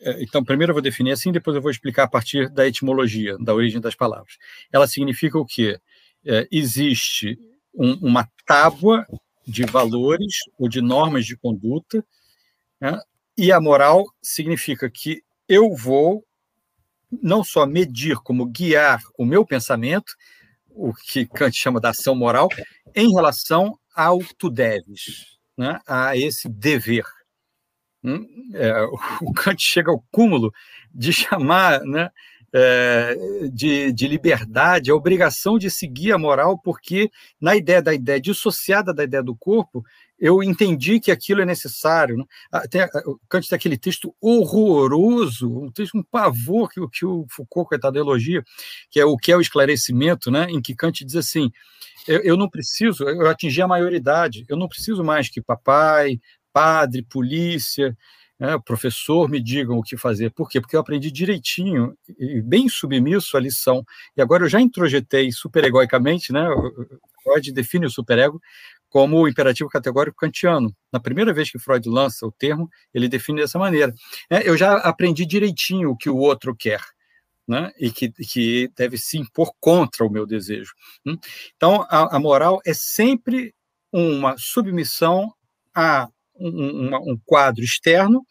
É, então, primeiro eu vou definir assim, depois eu vou explicar a partir da etimologia, da origem das palavras. Ela significa o quê? É, existe um, uma tábua de valores ou de normas de conduta, né? e a moral significa que eu vou não só medir, como guiar o meu pensamento, o que Kant chama da ação moral, em relação ao tu deves, né? a esse dever. Hum? É, o Kant chega ao cúmulo de [laughs] chamar né, é, de, de, liberdade a obrigação de seguir a moral, porque na ideia da ideia dissociada da ideia do corpo, eu entendi que aquilo é necessário. Né? Ah, o Kant tem aquele texto horroroso, um texto, um pavor que, que o Foucault, coitado, elogia, que é o que é o esclarecimento, né? em que Kant diz assim, eu, eu não preciso, eu atingi a maioridade, eu não preciso mais que papai, padre, polícia, né, professor me digam o que fazer. Por quê? Porque eu aprendi direitinho e bem submisso a lição. E agora eu já introjetei superegoicamente, né? Freud define o superego como o imperativo categórico kantiano. Na primeira vez que Freud lança o termo, ele define dessa maneira. É, eu já aprendi direitinho o que o outro quer. Né, e que, que deve se impor contra o meu desejo. Hum? Então, a, a moral é sempre uma submissão a um, um, um quadro externo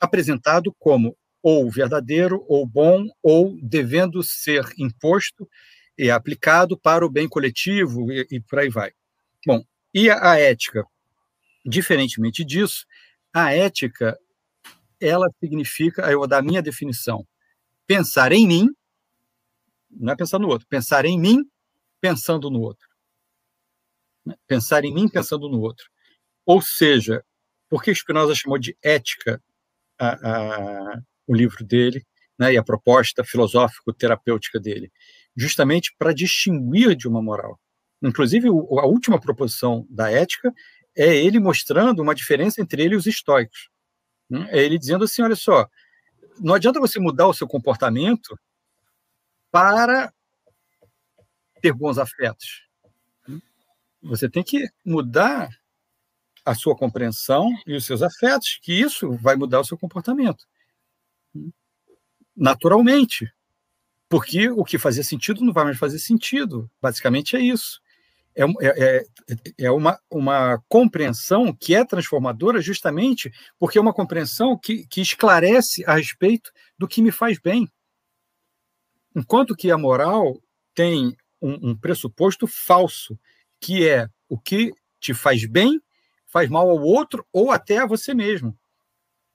apresentado como ou verdadeiro, ou bom, ou devendo ser imposto e aplicado para o bem coletivo e, e por aí vai. Bom, e a, a, ética? Diferentemente disso, a ética, ela significa, eu vou dar a minha definição, pensar em mim, não é pensar no outro, pensar em mim pensando no outro. Pensar em mim pensando no outro. Ou seja, por que Spinoza chamou de ética a, a, o livro dele né, e a proposta filosófico-terapêutica dele? Justamente para distinguir de uma moral. Inclusive, a última proposição da ética é ele mostrando uma diferença entre ele e os estoicos. Né? É ele dizendo assim: olha só, não adianta você mudar o seu comportamento para ter bons afetos. Você tem que mudar a sua compreensão e os seus afetos, que isso vai mudar o seu comportamento. Naturalmente. Porque o que fazia sentido não vai mais fazer sentido. Basicamente é isso. É, é, é, é uma, uma compreensão que é transformadora justamente porque é uma compreensão que, que esclarece a respeito do que me faz bem. Enquanto que a moral tem um, um pressuposto falso, que é o que te faz bem faz mal ao outro ou até a você mesmo.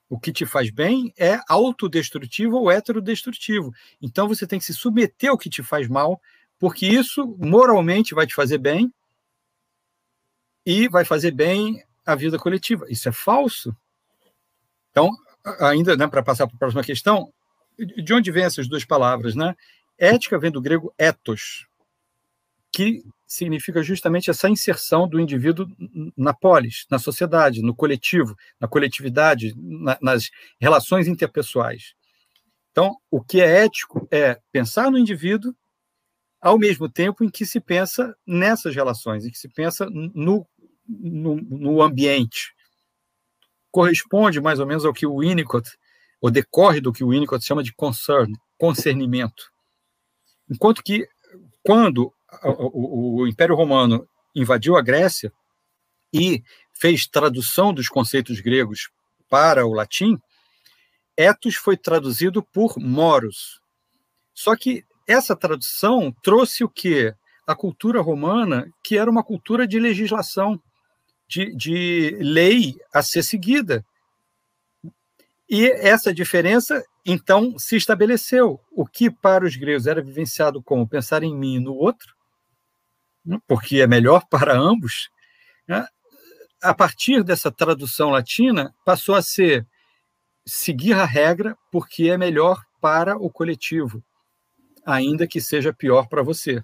O que te faz bem é autodestrutivo ou heterodestrutivo. Então você tem que se submeter ao que te faz mal, porque isso moralmente vai te fazer bem e vai fazer bem a vida coletiva. Isso é falso. Então, ainda né, para passar para a próxima questão, de onde vêm essas duas palavras? Né? Ética vem do grego ethos, que significa justamente essa inserção do indivíduo na polis, na sociedade, no coletivo, na coletividade, na, nas relações interpessoais. Então, o que é ético é pensar no indivíduo ao mesmo tempo em que se pensa nessas relações, em que se pensa no, no, no ambiente. Corresponde mais ou menos ao que o Winnicott, ou decorre do que o Winnicott chama de concern, concernimento. Enquanto que, quando o, o Império Romano invadiu a Grécia e fez tradução dos conceitos gregos para o latim, ethos foi traduzido por moros. Só que essa tradução trouxe o que? A cultura romana, que era uma cultura de legislação, de, de lei a ser seguida. E essa diferença, então, se estabeleceu. O que para os gregos era vivenciado como pensar em mim e no outro, né, porque é melhor [laughs] para ambos, né, a partir dessa tradução latina, passou a ser seguir a regra porque é melhor para o coletivo, ainda que seja pior para você.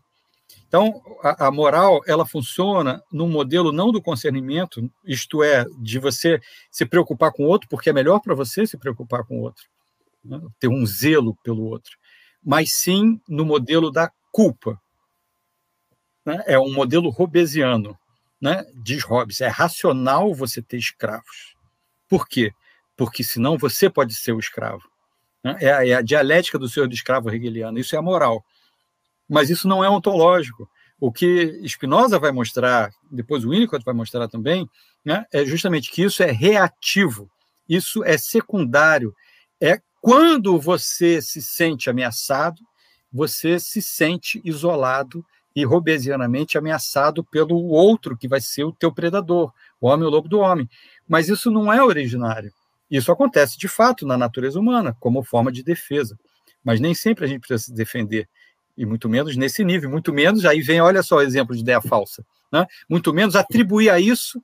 Então, a, a, moral, ela funciona no modelo não do concernimento, isto é, de você se preocupar com o outro, porque é melhor para você se preocupar com o outro, né? ter um zelo pelo outro, mas sim no modelo da culpa. Né? É um modelo robesiano, né? diz Hobbes. É racional você ter escravos. Por quê? Porque senão você pode ser o escravo. Né? É, a, é a dialética do senhor do escravo hegeliano. Isso é moral. Mas isso não é ontológico. O que Spinoza vai mostrar, depois o Winnicott vai mostrar também, né, é justamente que isso é reativo, isso é secundário. É quando você se sente ameaçado, você se sente isolado e robesianamente ameaçado pelo outro que vai ser o teu predador, o homem o lobo do homem. Mas isso não é originário. Isso acontece de fato na natureza humana, como forma de defesa. Mas nem sempre a gente precisa se defender, e muito menos nesse nível, muito menos, aí vem, olha só o exemplo de ideia falsa, né? muito menos atribuir a isso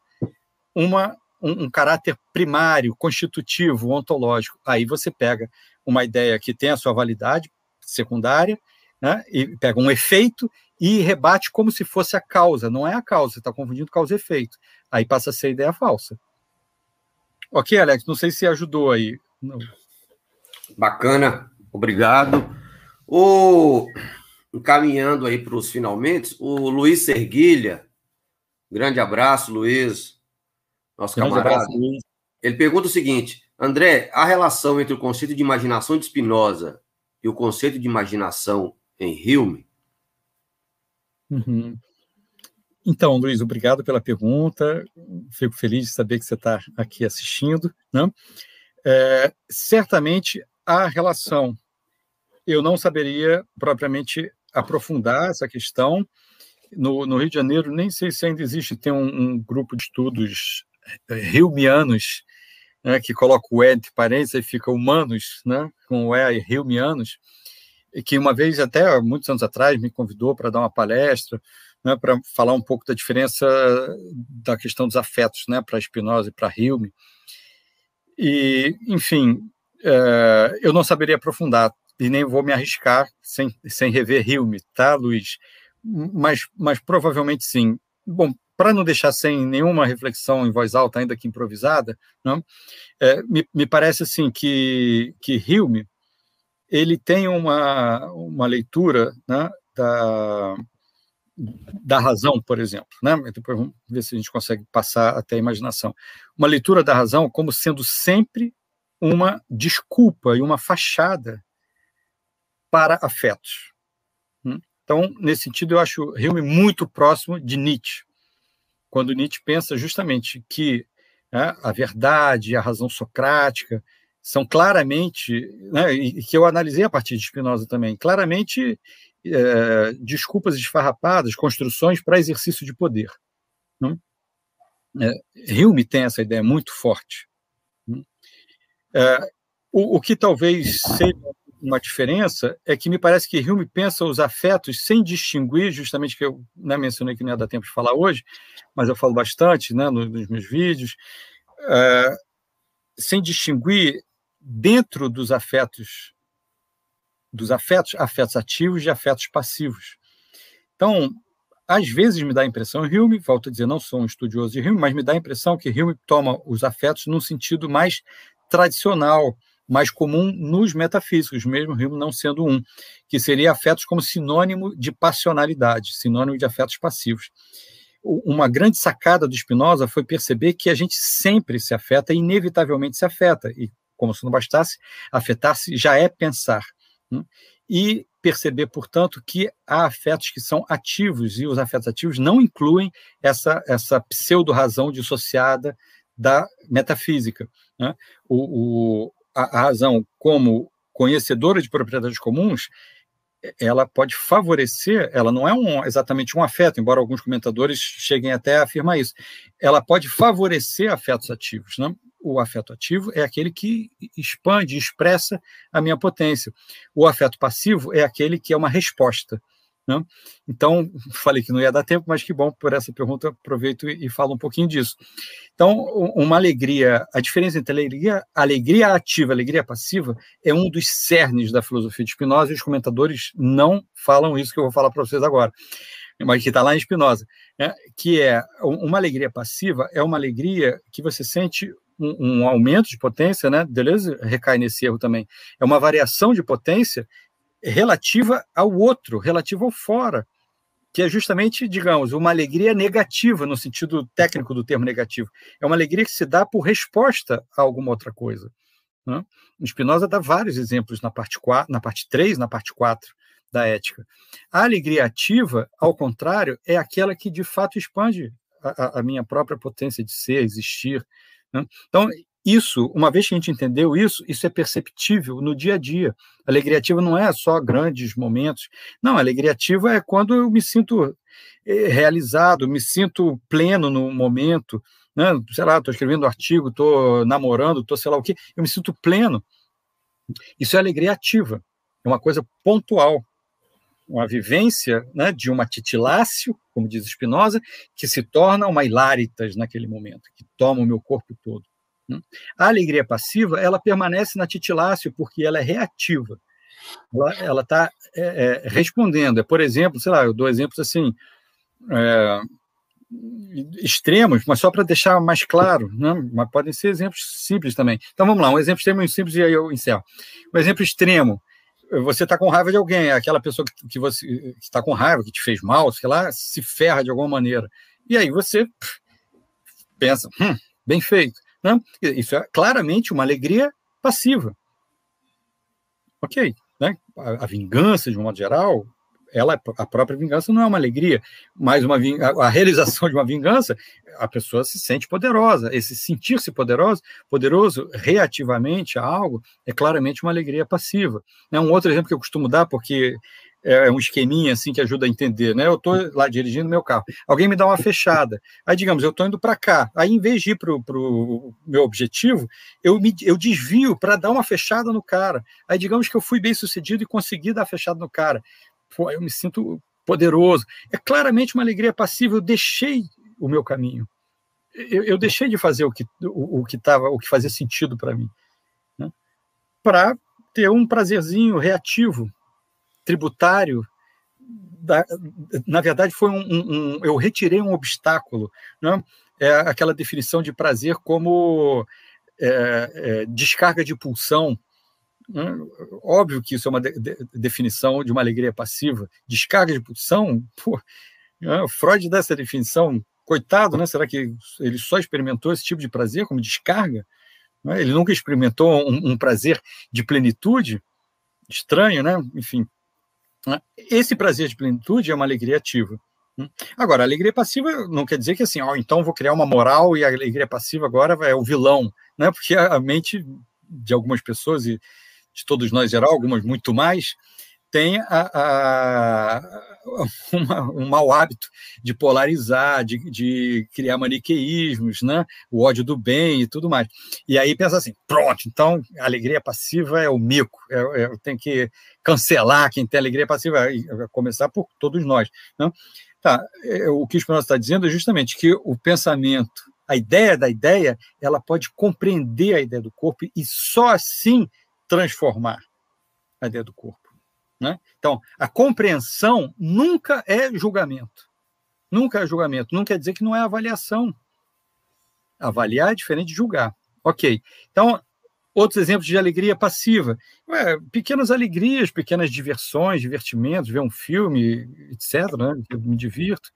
uma, um, um caráter primário, constitutivo, ontológico. Aí você pega uma ideia que tem a sua validade secundária, né? e pega um efeito e rebate como se fosse a causa. Não é a causa, você está confundindo causa e efeito. Aí passa a ser ideia falsa. Ok, Alex, não sei se ajudou aí. Não. Bacana, obrigado. O... Encaminhando aí para os finalmente, o Luiz Serguilha, grande abraço, Luiz, nosso grande camarada. Abraço, Luiz. Ele pergunta o seguinte: André, a relação entre o conceito de imaginação de Spinoza e o conceito de imaginação em Hume Uhum. Então, Luiz, obrigado pela pergunta. Fico feliz de saber que você está aqui assistindo. Né? É, certamente a relação, eu não saberia propriamente aprofundar essa questão. No, no Rio de Janeiro, nem sei se ainda existe, tem um, um grupo de estudos é, riomianos, né, que coloca o E entre parênteses e fica humanos, né, com o E riomianos, que uma vez, até muitos anos atrás, me convidou para dar uma palestra, né, para falar um pouco da diferença da questão dos afetos, né, para Spinoza e para Hume. E, enfim, é, eu não saberia aprofundar e nem vou me arriscar sem, sem rever Hume, tá, Luiz? Mas, mas provavelmente sim. Bom, para não deixar sem nenhuma reflexão em voz alta, ainda que improvisada, não, é, me, me parece assim que, que Hume ele tem uma, uma leitura né, da, da razão, por exemplo. Né? Depois vamos ver se a gente consegue passar até a imaginação. Uma leitura da razão como sendo sempre uma desculpa e uma fachada para afetos. Hum? Então, nesse sentido, eu acho Hume muito próximo de Nietzsche, quando Nietzsche pensa justamente que né, a verdade, a razão socrática, são claramente, né, e que eu analisei a partir de Spinoza também, claramente é, desculpas esfarrapadas, construções para exercício de poder. Não? É, Hume tem essa ideia muito forte. É, o, o, que talvez seja uma diferença é que me parece que Hume pensa os afetos sem distinguir, justamente que eu né, mencionei que não ia dar tempo de falar hoje, mas eu falo bastante né, nos, nos meus vídeos, é, sem distinguir dentro dos afetos, dos afetos, afetos ativos e afetos passivos. Então, às vezes me dá a impressão, Hume, volto a dizer, não sou um estudioso de Hume, mas me dá a impressão que Hume toma os afetos num sentido mais tradicional, mais comum nos metafísicos, mesmo Hume não sendo um, que seria afetos como sinônimo de passionalidade, sinônimo de afetos passivos. Uma grande sacada do Spinoza foi perceber que a gente sempre se afeta, inevitavelmente se afeta, e como se não bastasse, afetar-se já é pensar. Né? E perceber, portanto, que há afetos que são ativos, e os afetos ativos não incluem essa, essa pseudo-razão dissociada da metafísica. Né? O, o, a, a razão, como conhecedora de propriedades comuns, ela pode favorecer, ela não é um, exatamente um afeto, embora alguns comentadores cheguem até a afirmar isso, ela pode favorecer afetos ativos. Né? o afeto ativo é aquele que expande, expressa a minha potência. O afeto passivo é aquele que é uma resposta. Né? Então, falei que não ia dar tempo, mas que bom por essa pergunta, aproveito e, falo um pouquinho disso. Então, uma alegria, a diferença entre alegria, alegria ativa e alegria passiva é um dos cernes da filosofia de Spinoza, e os comentadores não falam isso que eu vou falar para vocês agora, mas que está lá em Spinoza, né? que é uma alegria passiva, é uma alegria que você sente um, um, aumento de potência, né? Deleuze recai nesse erro também. É uma variação de potência relativa ao outro, relativa ao fora, que é justamente, digamos, uma alegria negativa, no sentido técnico do termo negativo. É uma alegria que se dá por resposta a alguma outra coisa. Né? Spinoza dá vários exemplos na parte 4, na parte 3, na parte 4 da ética. A alegria ativa, ao contrário, é aquela que de fato expande a, a minha própria potência de ser, existir. Né? Então, isso, uma vez que a gente entendeu isso, isso é perceptível no dia a dia. Alegria ativa não é só grandes momentos. Não, a alegria ativa é quando eu me sinto eh, realizado, me sinto pleno no momento. Né? Sei lá, estou escrevendo um artigo, estou namorando, estou sei lá o quê, eu me sinto pleno. Isso é alegria ativa, é uma coisa pontual uma vivência né, de uma titilácio, como diz Spinoza, que se torna uma hilaritas naquele momento, que toma o meu corpo todo. A alegria passiva, ela permanece na titilácio porque ela é reativa. Ela está é, é, respondendo. É, por exemplo, sei lá, eu dou exemplos assim, é, extremos, mas só para deixar mais claro, né? mas podem ser exemplos simples também. Então vamos lá, um exemplo extremo simples e aí eu encerro. Um exemplo extremo você está com raiva de alguém, aquela pessoa que, que você está com raiva, que te fez mal, sei lá, se ferra de alguma maneira. E aí você pensa, hum, bem feito. Né? Isso é claramente uma alegria passiva. Ok, né? a, a vingança, de um modo geral, ela a própria vingança não é uma alegria, mas uma a realização de uma vingança, a pessoa se sente poderosa. Esse sentir-se poderoso, poderoso reativamente a algo, é claramente uma alegria passiva. É um outro exemplo que eu costumo dar, porque é, é um esqueminha assim que ajuda a entender, né? Eu estou lá dirigindo meu carro, alguém me dá uma fechada, aí digamos eu estou indo para cá, aí em vez de ir para o meu objetivo, eu me eu desvio para dar uma fechada no cara, aí digamos que eu fui bem sucedido e consegui dar fechada no cara, pô, eu me sinto poderoso. É claramente uma alegria passiva. Eu deixei o meu caminho. Eu, eu deixei de fazer o que o, o que tava, o que fazia sentido para mim, né? para ter um prazerzinho reativo, tributário. Da, na verdade, foi um, um, um, eu retirei um obstáculo, né? É aquela definição de prazer como é, é, descarga de pulsão né? Óbvio que isso é uma de, de, definição de uma alegria passiva. Descarga de pulsão, pô, né? Freud dá essa definição, coitado, né? Será que ele só experimentou esse tipo de prazer como descarga? Né? Ele nunca experimentou um, um, prazer de plenitude? Estranho, né? Enfim. Né? Esse prazer de plenitude é uma alegria ativa. Né? Agora, a alegria passiva não quer dizer que assim, ó, então vou criar uma moral e a alegria passiva agora é o vilão, né? Porque a mente de algumas pessoas e de todos nós geral, algumas muito mais, tem a, a, [laughs] uma, um mau hábito de polarizar, de, de, criar maniqueísmos, né? o ódio do bem e tudo mais. E aí pensa assim: pronto, então a alegria passiva é o mico, é, é, tem que cancelar quem tem alegria passiva, começar por todos nós. Né? Tá, é, o que o Spinoza está dizendo é justamente que o pensamento, a ideia da ideia, ela pode compreender a ideia do corpo e só assim transformar a ideia do corpo. Né? Então, a compreensão nunca é julgamento. Nunca é julgamento. Não quer dizer que não é avaliação. Avaliar é diferente de julgar. Ok. Então, outros exemplos de alegria passiva. Ué, pequenas alegrias, pequenas diversões, divertimentos, ver um filme, etc. Né? Eu me divirto.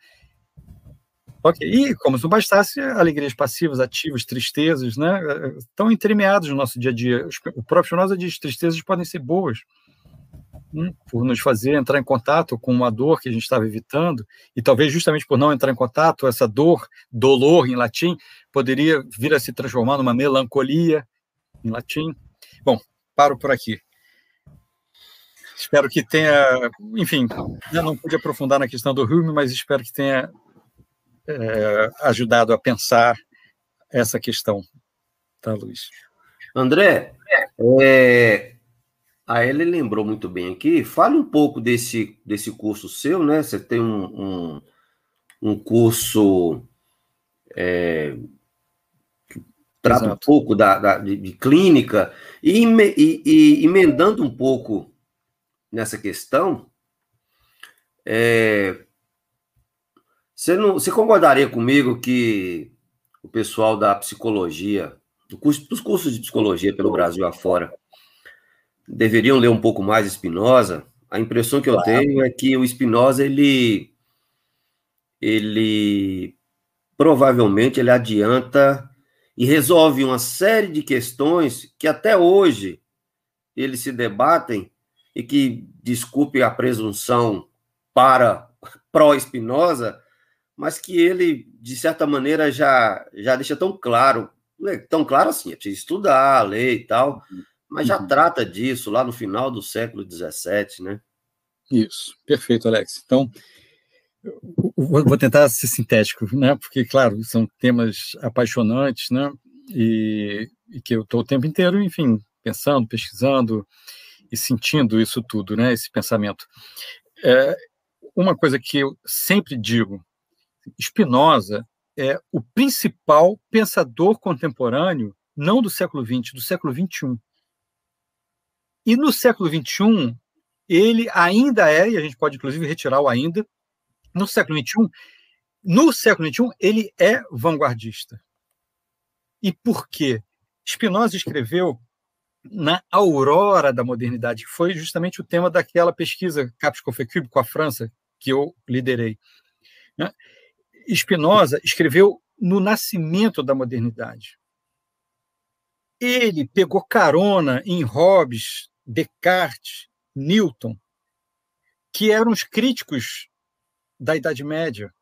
Ok, e como se não bastasse, alegrias passivas, ativas, tristezas, né? Estão entremeados no nosso dia a dia. O próprio Spinoza diz tristezas podem ser boas? Por nos fazer entrar em contato com uma dor que a gente estava evitando, e talvez justamente por não entrar em contato, essa dor, dolor em latim, poderia vir a se transformar numa melancolia em latim. Bom, paro por aqui. Espero que tenha, enfim, eu não pude aprofundar na questão do Hume, mas espero que tenha é, ajudado a pensar essa questão, tá, Luiz? André, é, a Ellen lembrou muito bem aqui. Fale um pouco desse, desse curso seu, né? Você tem um, um, um curso é, que trata Exato. um pouco da, da de, de, clínica e, e, e, emendando um pouco nessa questão. É, você, não, você concordaria comigo que o pessoal da psicologia, do curso, dos cursos de psicologia pelo Brasil afora, deveriam ler um pouco mais Spinoza, A impressão que eu claro. tenho é que o Spinoza, ele, ele provavelmente ele adianta e resolve uma série de questões que até hoje eles se debatem e que, desculpe a presunção para pró-Spinoza, mas que ele, de certa maneira, já, já deixa tão claro, né, tão claro assim, é preciso estudar a lei e tal, mas já uhum. trata disso lá no final do século XVII, né? Isso, perfeito, Alex. Então, vou tentar ser sintético, né? Porque, claro, são temas apaixonantes, né? E, e que eu estou o tempo inteiro, enfim, pensando, pesquisando e sentindo isso tudo, né? Esse pensamento. É, uma coisa que eu sempre digo, Spinoza é o principal pensador contemporâneo, não do século XX, do século XXI. E no século XXI, ele ainda é, e a gente pode inclusive retirar o ainda, no século XXI, no século XXI, ele é vanguardista. E por quê? Spinoza escreveu na aurora da modernidade, que foi justamente o tema daquela pesquisa Capes Confecube com a França, que eu liderei. Né? Spinoza escreveu no nascimento da modernidade. Ele pegou carona em Hobbes, Descartes, Newton, que eram os críticos da Idade Média.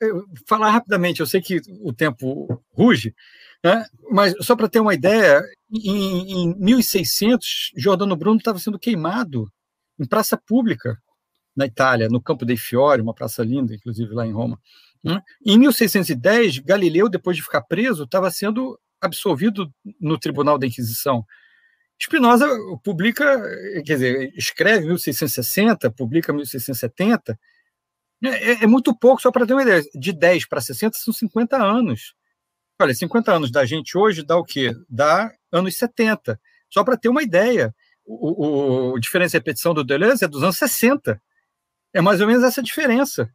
Eu, falar rapidamente, eu sei que o tempo ruge, né? mas só para ter uma ideia, em, em 1600, Giordano Bruno estava sendo queimado em praça pública na Itália, no Campo dei Fiori, uma praça linda, inclusive lá em Roma. Né? Em 1610, Galileu, depois de ficar preso, estava sendo absolvido no Tribunal da Inquisição. Spinoza publica, quer dizer, escreve 1660, publica 1670, é, é, é muito pouco, só para ter uma ideia. De 10 para 60 são 50 anos. Olha, 50 anos da gente hoje dá o quê? Dá anos 70. Só para ter uma ideia. O, o diferença de repetição do Deleuze é dos anos 60. É mais ou menos essa diferença.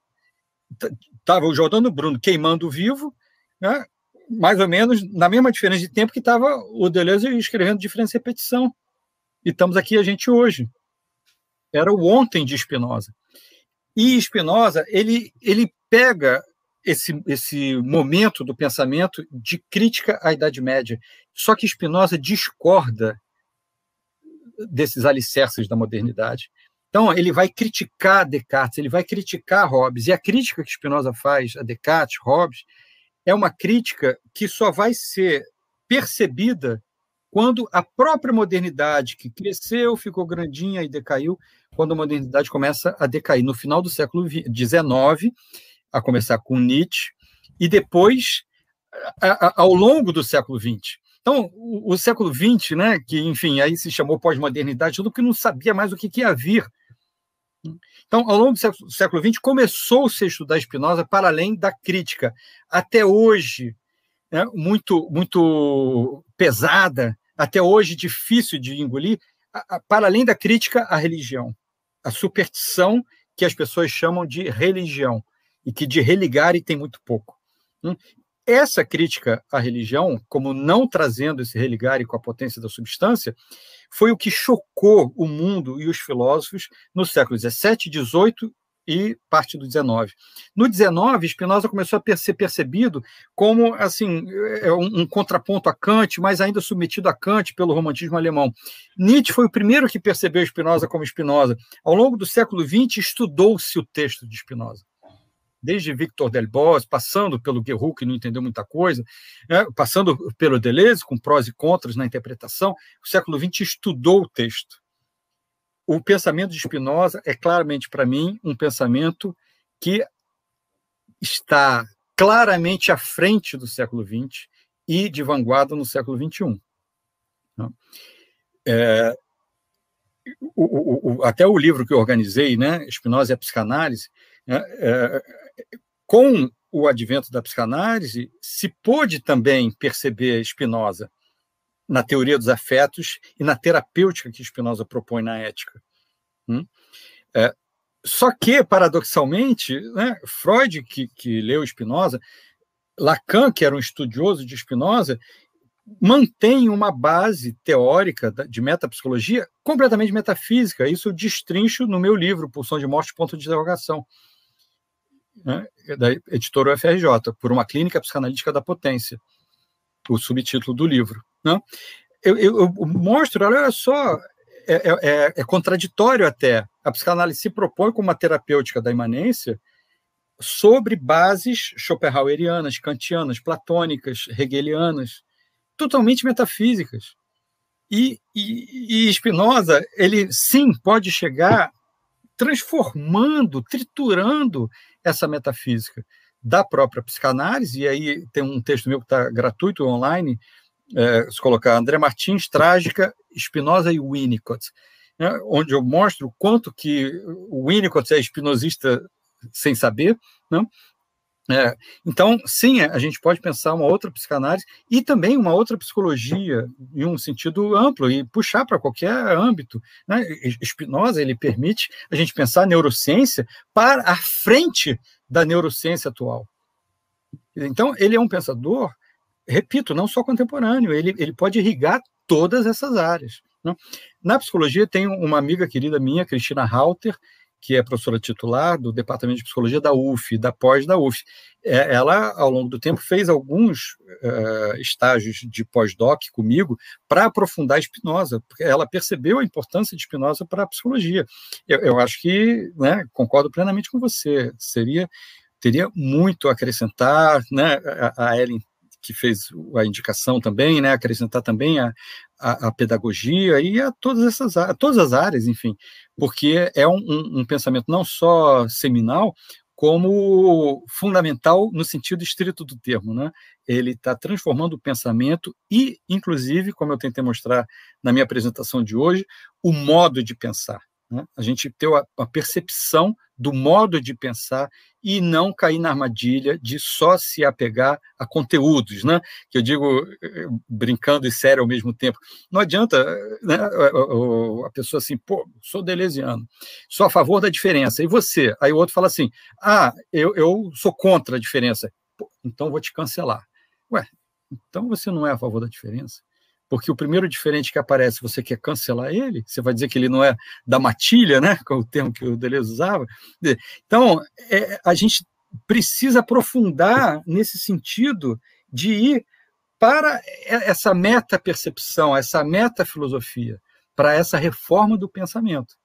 Estava o Jordano Bruno queimando vivo, né? Mais ou menos na mesma diferença de tempo que estava o Deleuze escrevendo diferença de repetição. E estamos aqui a gente hoje. Era o ontem de Spinoza. E Spinoza, ele, ele pega esse, esse momento do pensamento de crítica à Idade Média. Só que Spinoza discorda desses alicerces da modernidade. Então, ele vai criticar Descartes, ele vai criticar Hobbes. E a crítica que Spinoza faz a Descartes, Hobbes, é uma crítica que só vai ser percebida quando a própria modernidade, que cresceu, ficou grandinha e decaiu, quando a modernidade começa a decair, no final do século XIX, a começar com Nietzsche, e depois a, a, ao longo do século XX. Então, o, o, século XX, né, que, enfim, aí se chamou pós-modernidade, tudo que não sabia mais o que, que ia vir. Então, ao longo do século, XX, começou-se a estudar Spinoza para além da crítica. Até hoje, né, muito, muito pesada, até hoje difícil de engolir, a, a, para além da crítica à religião a superstição que as pessoas chamam de religião e que de religare tem muito pouco. Hum? Essa crítica à religião, como não trazendo esse religare com a potência da substância, foi o que chocou o mundo e os filósofos no século XVII, XVIII e parte do 19. No 19, Spinoza começou a ser percebido como assim é, um, um, contraponto a Kant, mas ainda submetido a Kant pelo romantismo alemão. Nietzsche foi o primeiro que percebeu Spinoza como Spinoza. Ao longo do século XX, estudou-se o texto de Spinoza. Desde Victor Delbos, passando pelo Guerrero, que não entendeu muita coisa, né, passando pelo Deleuze, com prós e contras na interpretação, o século XX estudou o texto o pensamento de Spinoza é claramente para mim um pensamento que está claramente à frente do século XX e de vanguarda no século XXI. Né? É, o, o, até o livro que eu organizei, né, Spinoza e a Psicanálise, né, é, com o advento da psicanálise, se pôde também perceber Spinoza na teoria dos afetos e na terapêutica que Spinoza propõe na ética. Hum? É, só que, paradoxalmente, né, Freud, que, que leu Spinoza, Lacan, que era um estudioso de Spinoza, mantém uma base teórica de metapsicologia completamente metafísica. Isso eu destrincho no meu livro, Pulsão de Morte, ponto de interrogação, né, da editora UFRJ, por uma clínica psicanalítica da potência, o subtítulo do livro. Né? Eu, eu, eu, mostro, olha só, é, é, é, é contraditório até. A psicanálise se propõe como uma terapêutica da imanência sobre bases schopenhauerianas, kantianas, platônicas, hegelianas, totalmente metafísicas. E, e, e Spinoza, ele sim pode chegar transformando, triturando essa metafísica da própria psicanálise, e aí tem um texto meu que está gratuito online, é, se colocar André Martins, Trágica, Spinoza e Winnicott, né, onde eu mostro o quanto que o Winnicott é espinosista sem saber, né, é, então, sim, a gente pode pensar uma outra psicanálise e também uma outra psicologia em um sentido amplo e puxar para qualquer âmbito. Né? Spinoza ele permite a gente pensar a neurociência para a frente da neurociência atual. Então, ele é um pensador, repito, não só contemporâneo, ele, ele pode irrigar todas essas áreas. Né? Na psicologia, tem uma amiga querida minha, Cristina Halter, que é professora titular do Departamento de Psicologia da UF, da pós da UF. É, ela, ao longo do tempo, fez alguns uh, estágios de pós-doc comigo para aprofundar a Spinoza, porque ela percebeu a importância de Spinoza para a psicologia. Eu, eu acho que, né, concordo plenamente com você, seria teria muito a acrescentar, né, a, a Ellen que fez a indicação também, né, acrescentar também a, a, a, pedagogia e a todas essas a todas as áreas, enfim, porque é um, um, um, pensamento não só seminal, como fundamental no sentido estrito do termo, né? Ele está transformando o pensamento e, inclusive, como eu tentei mostrar na minha apresentação de hoje, o modo de pensar. Né? A gente ter a, percepção do modo de pensar e não cair na armadilha de só se apegar a conteúdos, né? Que eu digo eh, brincando e sério ao mesmo tempo. Não adianta né, a pessoa assim, pô, sou deleuziano, sou a favor da diferença. E você? Aí o outro fala assim, ah, eu, eu sou contra a diferença. Pô, então vou te cancelar. Ué, então você não é a favor da diferença? Porque o primeiro diferente que aparece, você quer cancelar ele, você vai dizer que ele não é da matilha, né, [laughs] com o termo que o Deleuze usava. Então, é, a gente precisa aprofundar nesse sentido de ir para essa meta-percepção, essa meta-filosofia, para essa reforma do pensamento.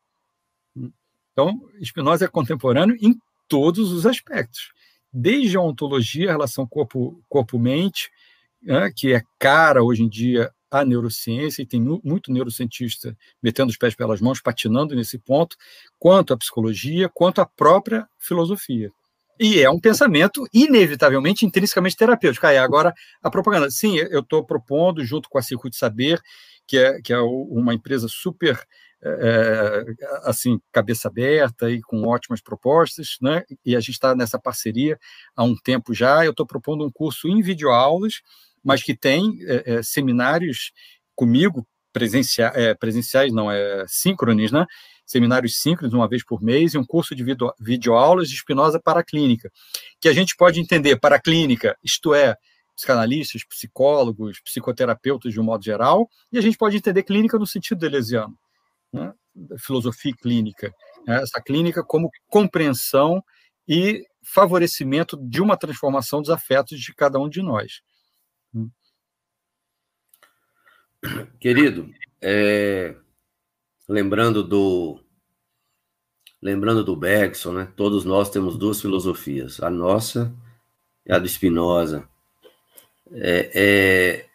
Então, Spinoza é contemporâneo em todos os aspectos, desde a ontologia, a relação corpo-mente, corpo né, que é cara hoje em dia a neurociência, e tem muito neurocientista metendo os pés pelas mãos, patinando nesse ponto, quanto a psicologia, quanto a própria filosofia. E é um pensamento inevitavelmente intrinsecamente terapêutico. Aí, agora, a propaganda. Sim, eu estou propondo, junto com a Circuito Saber, que é, que é uma empresa super é, assim cabeça aberta e com ótimas propostas, né? E a gente está nessa parceria há um tempo já. Eu estou propondo um curso em videoaulas mas que tem é, é, seminários comigo, presencia, é, presenciais, não, é síncrones, né? Seminários síncronos, uma vez por mês, e um curso de video, videoaulas de Spinoza para a clínica, que a gente pode entender para a clínica, isto é, psicanalistas, psicólogos, psicoterapeutas de um modo geral, e a gente pode entender clínica no sentido deleuziano, né? filosofia clínica, né? essa clínica como compreensão e favorecimento de uma transformação dos afetos de cada um de nós. Querido, é, lembrando do lembrando do Bergson, né? Todos nós temos duas filosofias, a nossa e a do Spinoza. É, é,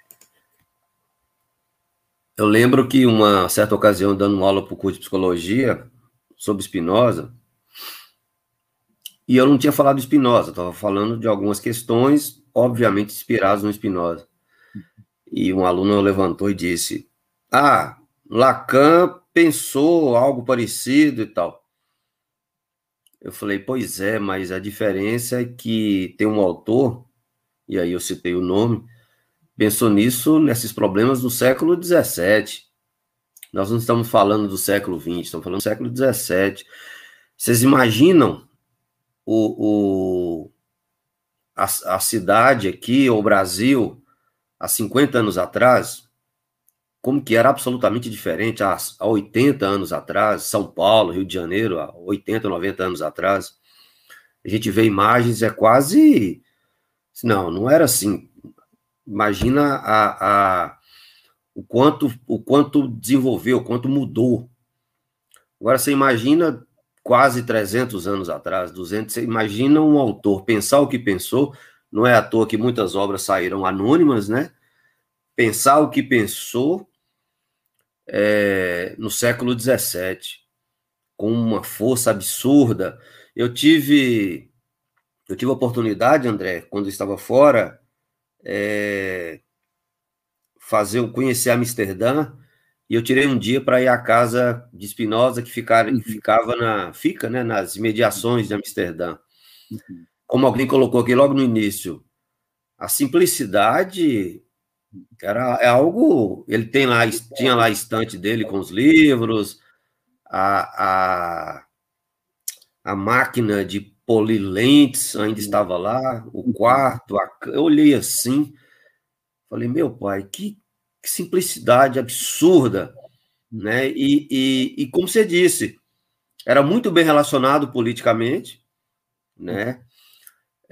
eu lembro que uma certa ocasião dando uma aula para o curso de psicologia sobre Spinoza, e eu não tinha falado de Spinoza, estava falando de algumas questões, obviamente inspiradas no Spinoza e um aluno levantou e disse: Ah, Lacan pensou algo parecido e tal. Eu falei: Pois é, mas a diferença é que tem um autor, e aí eu citei o nome, pensou nisso, nesses problemas do século XVII. Nós não estamos falando do século XX, estamos falando do século XVII. Vocês imaginam o, o, a, a cidade aqui, o Brasil, há 50 anos atrás, como que era absolutamente diferente há, há 80 anos atrás, São Paulo, Rio de Janeiro, há 80, 90 anos atrás. A gente vê imagens, é quase. Não, não era assim. Imagina a, a, o, quanto, o quanto desenvolveu, o quanto mudou. Agora você imagina quase 300 anos atrás, 200, você imagina um autor pensar o que pensou, não é à toa que muitas obras saíram anônimas, né? Pensar o que pensou é, no século XVII, com uma força absurda. Eu tive, eu tive a oportunidade, André, quando eu estava fora, é, fazer conhecer Amsterdã e eu tirei um dia para ir à casa de Spinoza que, ficar, que uhum. ficava na fica né, nas imediações de Amsterdã. Uhum. Como alguém colocou aqui logo no início, a simplicidade era é algo. Ele tem lá, tinha lá a estante dele com os livros, a, a, a máquina de polilentes ainda estava lá, o quarto, a, eu olhei assim, falei, meu pai, que, que simplicidade absurda, né? E, e, e, como você disse, era muito bem relacionado politicamente, né?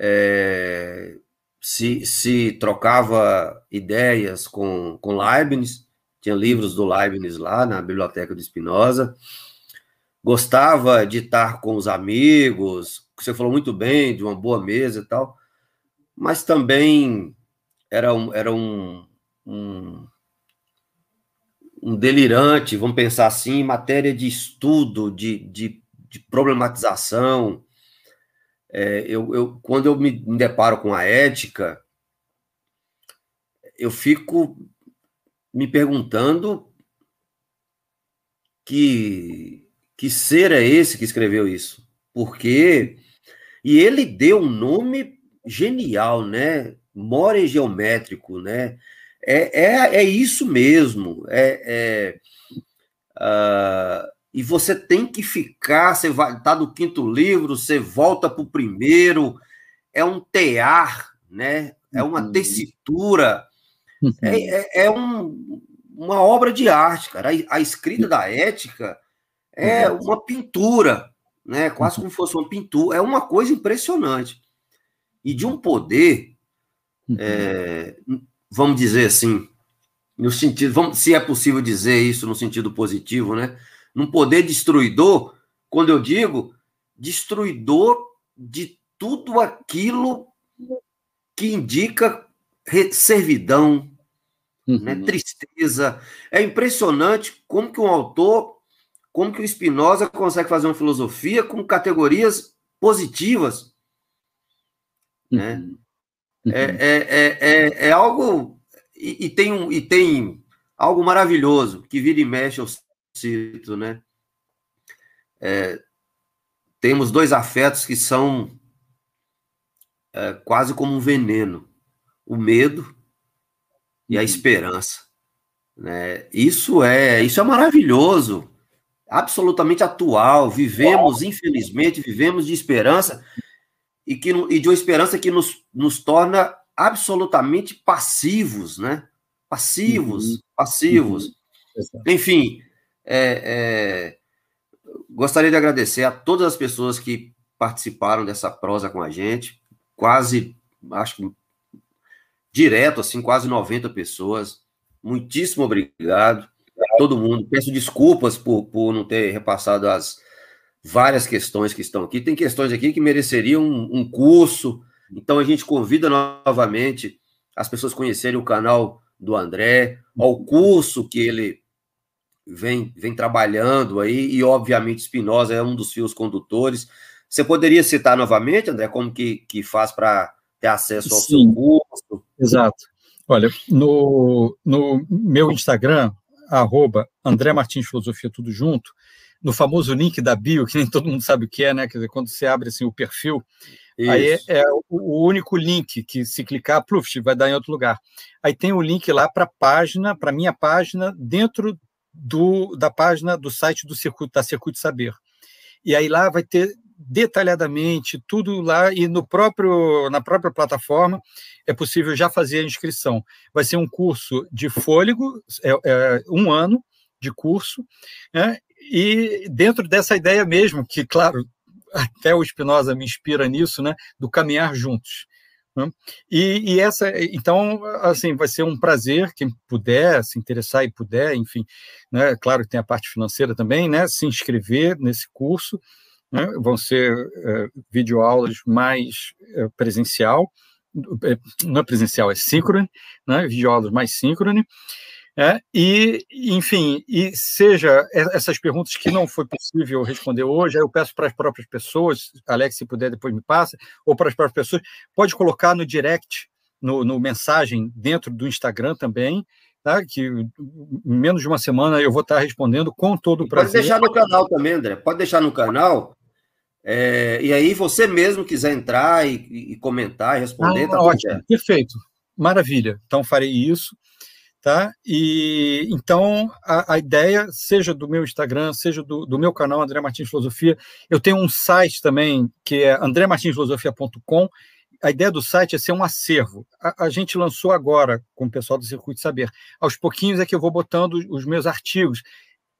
É, se, se trocava ideias com, com Leibniz, tinha livros do Leibniz lá na biblioteca de Spinoza, gostava de estar com os amigos, você falou muito bem, de uma boa mesa e tal, mas também era um, era um, um, um delirante, vamos pensar assim, em matéria de estudo, de, de, de problematização, é, eu, eu, quando eu me deparo com a ética, eu fico me perguntando que, que ser é esse que escreveu isso? Porque. E ele deu um nome genial, né? More geométrico, né? É, é, é isso mesmo. É, é uh, e você tem que ficar, você vai tá do quinto livro, você volta para o primeiro, é um tear, né? É uma uhum. tessitura, uhum. é, é, é um, uma obra de arte, cara. A, a escrita da ética é uhum. uma pintura, né? Quase como fosse uma pintura, é uma coisa impressionante e de um poder, é, vamos dizer assim, no sentido, vamos, se é possível dizer isso no sentido positivo, né? Num poder destruidor, quando eu digo destruidor de tudo aquilo que indica servidão, uhum. né, tristeza. É impressionante como que um autor, como que o Spinoza consegue fazer uma filosofia com categorias positivas. Né? Uhum. É, é, é, é, é, algo. E, e, tem um, e tem algo maravilhoso que vira e mexe. Eu cito, né? É, temos dois afetos que são é, quase como um veneno: o medo e a uhum. esperança. Né? Isso é isso é maravilhoso, absolutamente atual. Vivemos, infelizmente, vivemos de esperança e, que, e de uma esperança que nos, nos torna absolutamente passivos, né? Passivos, uhum. passivos. Uhum. Enfim, é, é, gostaria de agradecer a todas as pessoas que participaram dessa prosa com a gente, quase, acho que direto, assim, quase 90 pessoas. Muitíssimo obrigado a todo mundo. Peço desculpas por, por não ter repassado as várias questões que estão aqui. Tem questões aqui que mereceriam um, um curso, então a gente convida novamente as pessoas conhecerem o canal do André, ao curso que ele vem, vem trabalhando aí, e obviamente Espinosa é um dos fios condutores. Você poderia citar novamente, André, como que, que faz para ter acesso ao Sim, seu curso? Exato. Olha, no, no meu Instagram, arroba André Martins Filosofia, tudo junto, no famoso link da bio, que nem todo mundo sabe o que é, né? Quer dizer, quando você abre assim, o perfil, Isso. aí é, é o, único link que, se clicar, pluf, vai dar em outro lugar. Aí tem o link lá para a página, para minha página, dentro do, da página do site do Circuito, da Circuito Saber. E aí lá vai ter detalhadamente tudo lá e no próprio na própria plataforma é possível já fazer a inscrição. Vai ser um curso de fôlego, é, é um ano de curso, né? e dentro dessa ideia mesmo, que, claro, [laughs] até o Spinoza me inspira nisso, né, do caminhar juntos. Né? E, e, essa, então, assim, vai ser um prazer quem puder se interessar e puder, enfim, né, claro que tem a parte financeira também, né, se inscrever nesse curso. Né, vão ser uh, videoaulas mais uh, presencial, é, não é presencial, é síncrone, né, videoaulas mais síncrone. É, e, enfim, e seja essas perguntas que não foi possível responder hoje, eu peço para as próprias pessoas, Alex, se puder, depois me passa, ou para as próprias pessoas, pode colocar no direct, no, no mensagem dentro do Instagram também, tá? que em menos de uma semana eu vou estar respondendo com todo o prazer. Pode deixar no canal também, André, pode deixar no canal, é, e aí você mesmo quiser entrar e, e comentar e responder. Ah, tá ótimo, perfeito, maravilha, então farei isso. Tá? E então a, a, ideia, seja do meu Instagram, seja do, do, meu canal André Martins Filosofia, eu tenho um site também que é andremartinsfilosofia.com. A ideia do site é ser um acervo. A, a, gente lançou agora com o pessoal do Circuito Saber. Aos pouquinhos é que eu vou botando os meus artigos,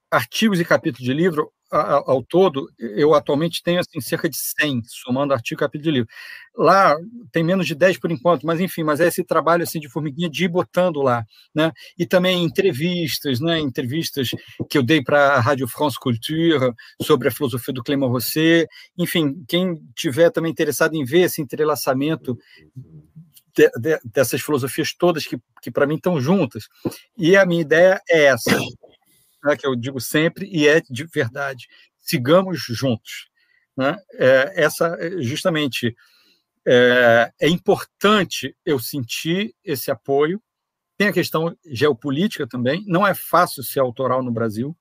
artigos e capítulos de livro ao todo, eu atualmente tenho assim, cerca de 100, somando artigo capítulo de livro. Lá tem menos de 10 por enquanto, mas enfim, mas é esse trabalho assim de formiguinha de ir botando lá, né? E também entrevistas, né? Entrevistas que eu dei para a Rádio France Culture sobre a filosofia do Clément Rosset. Enfim, quem tiver também interessado em ver esse entrelaçamento de, de, dessas filosofias todas que, que para mim estão juntas. E a minha ideia é essa, né, que eu digo sempre, e é de verdade. Sigamos juntos. Né? É, essa, justamente, é, é importante eu sentir esse apoio. Tem a questão geopolítica também. Não é fácil ser autoral no Brasil.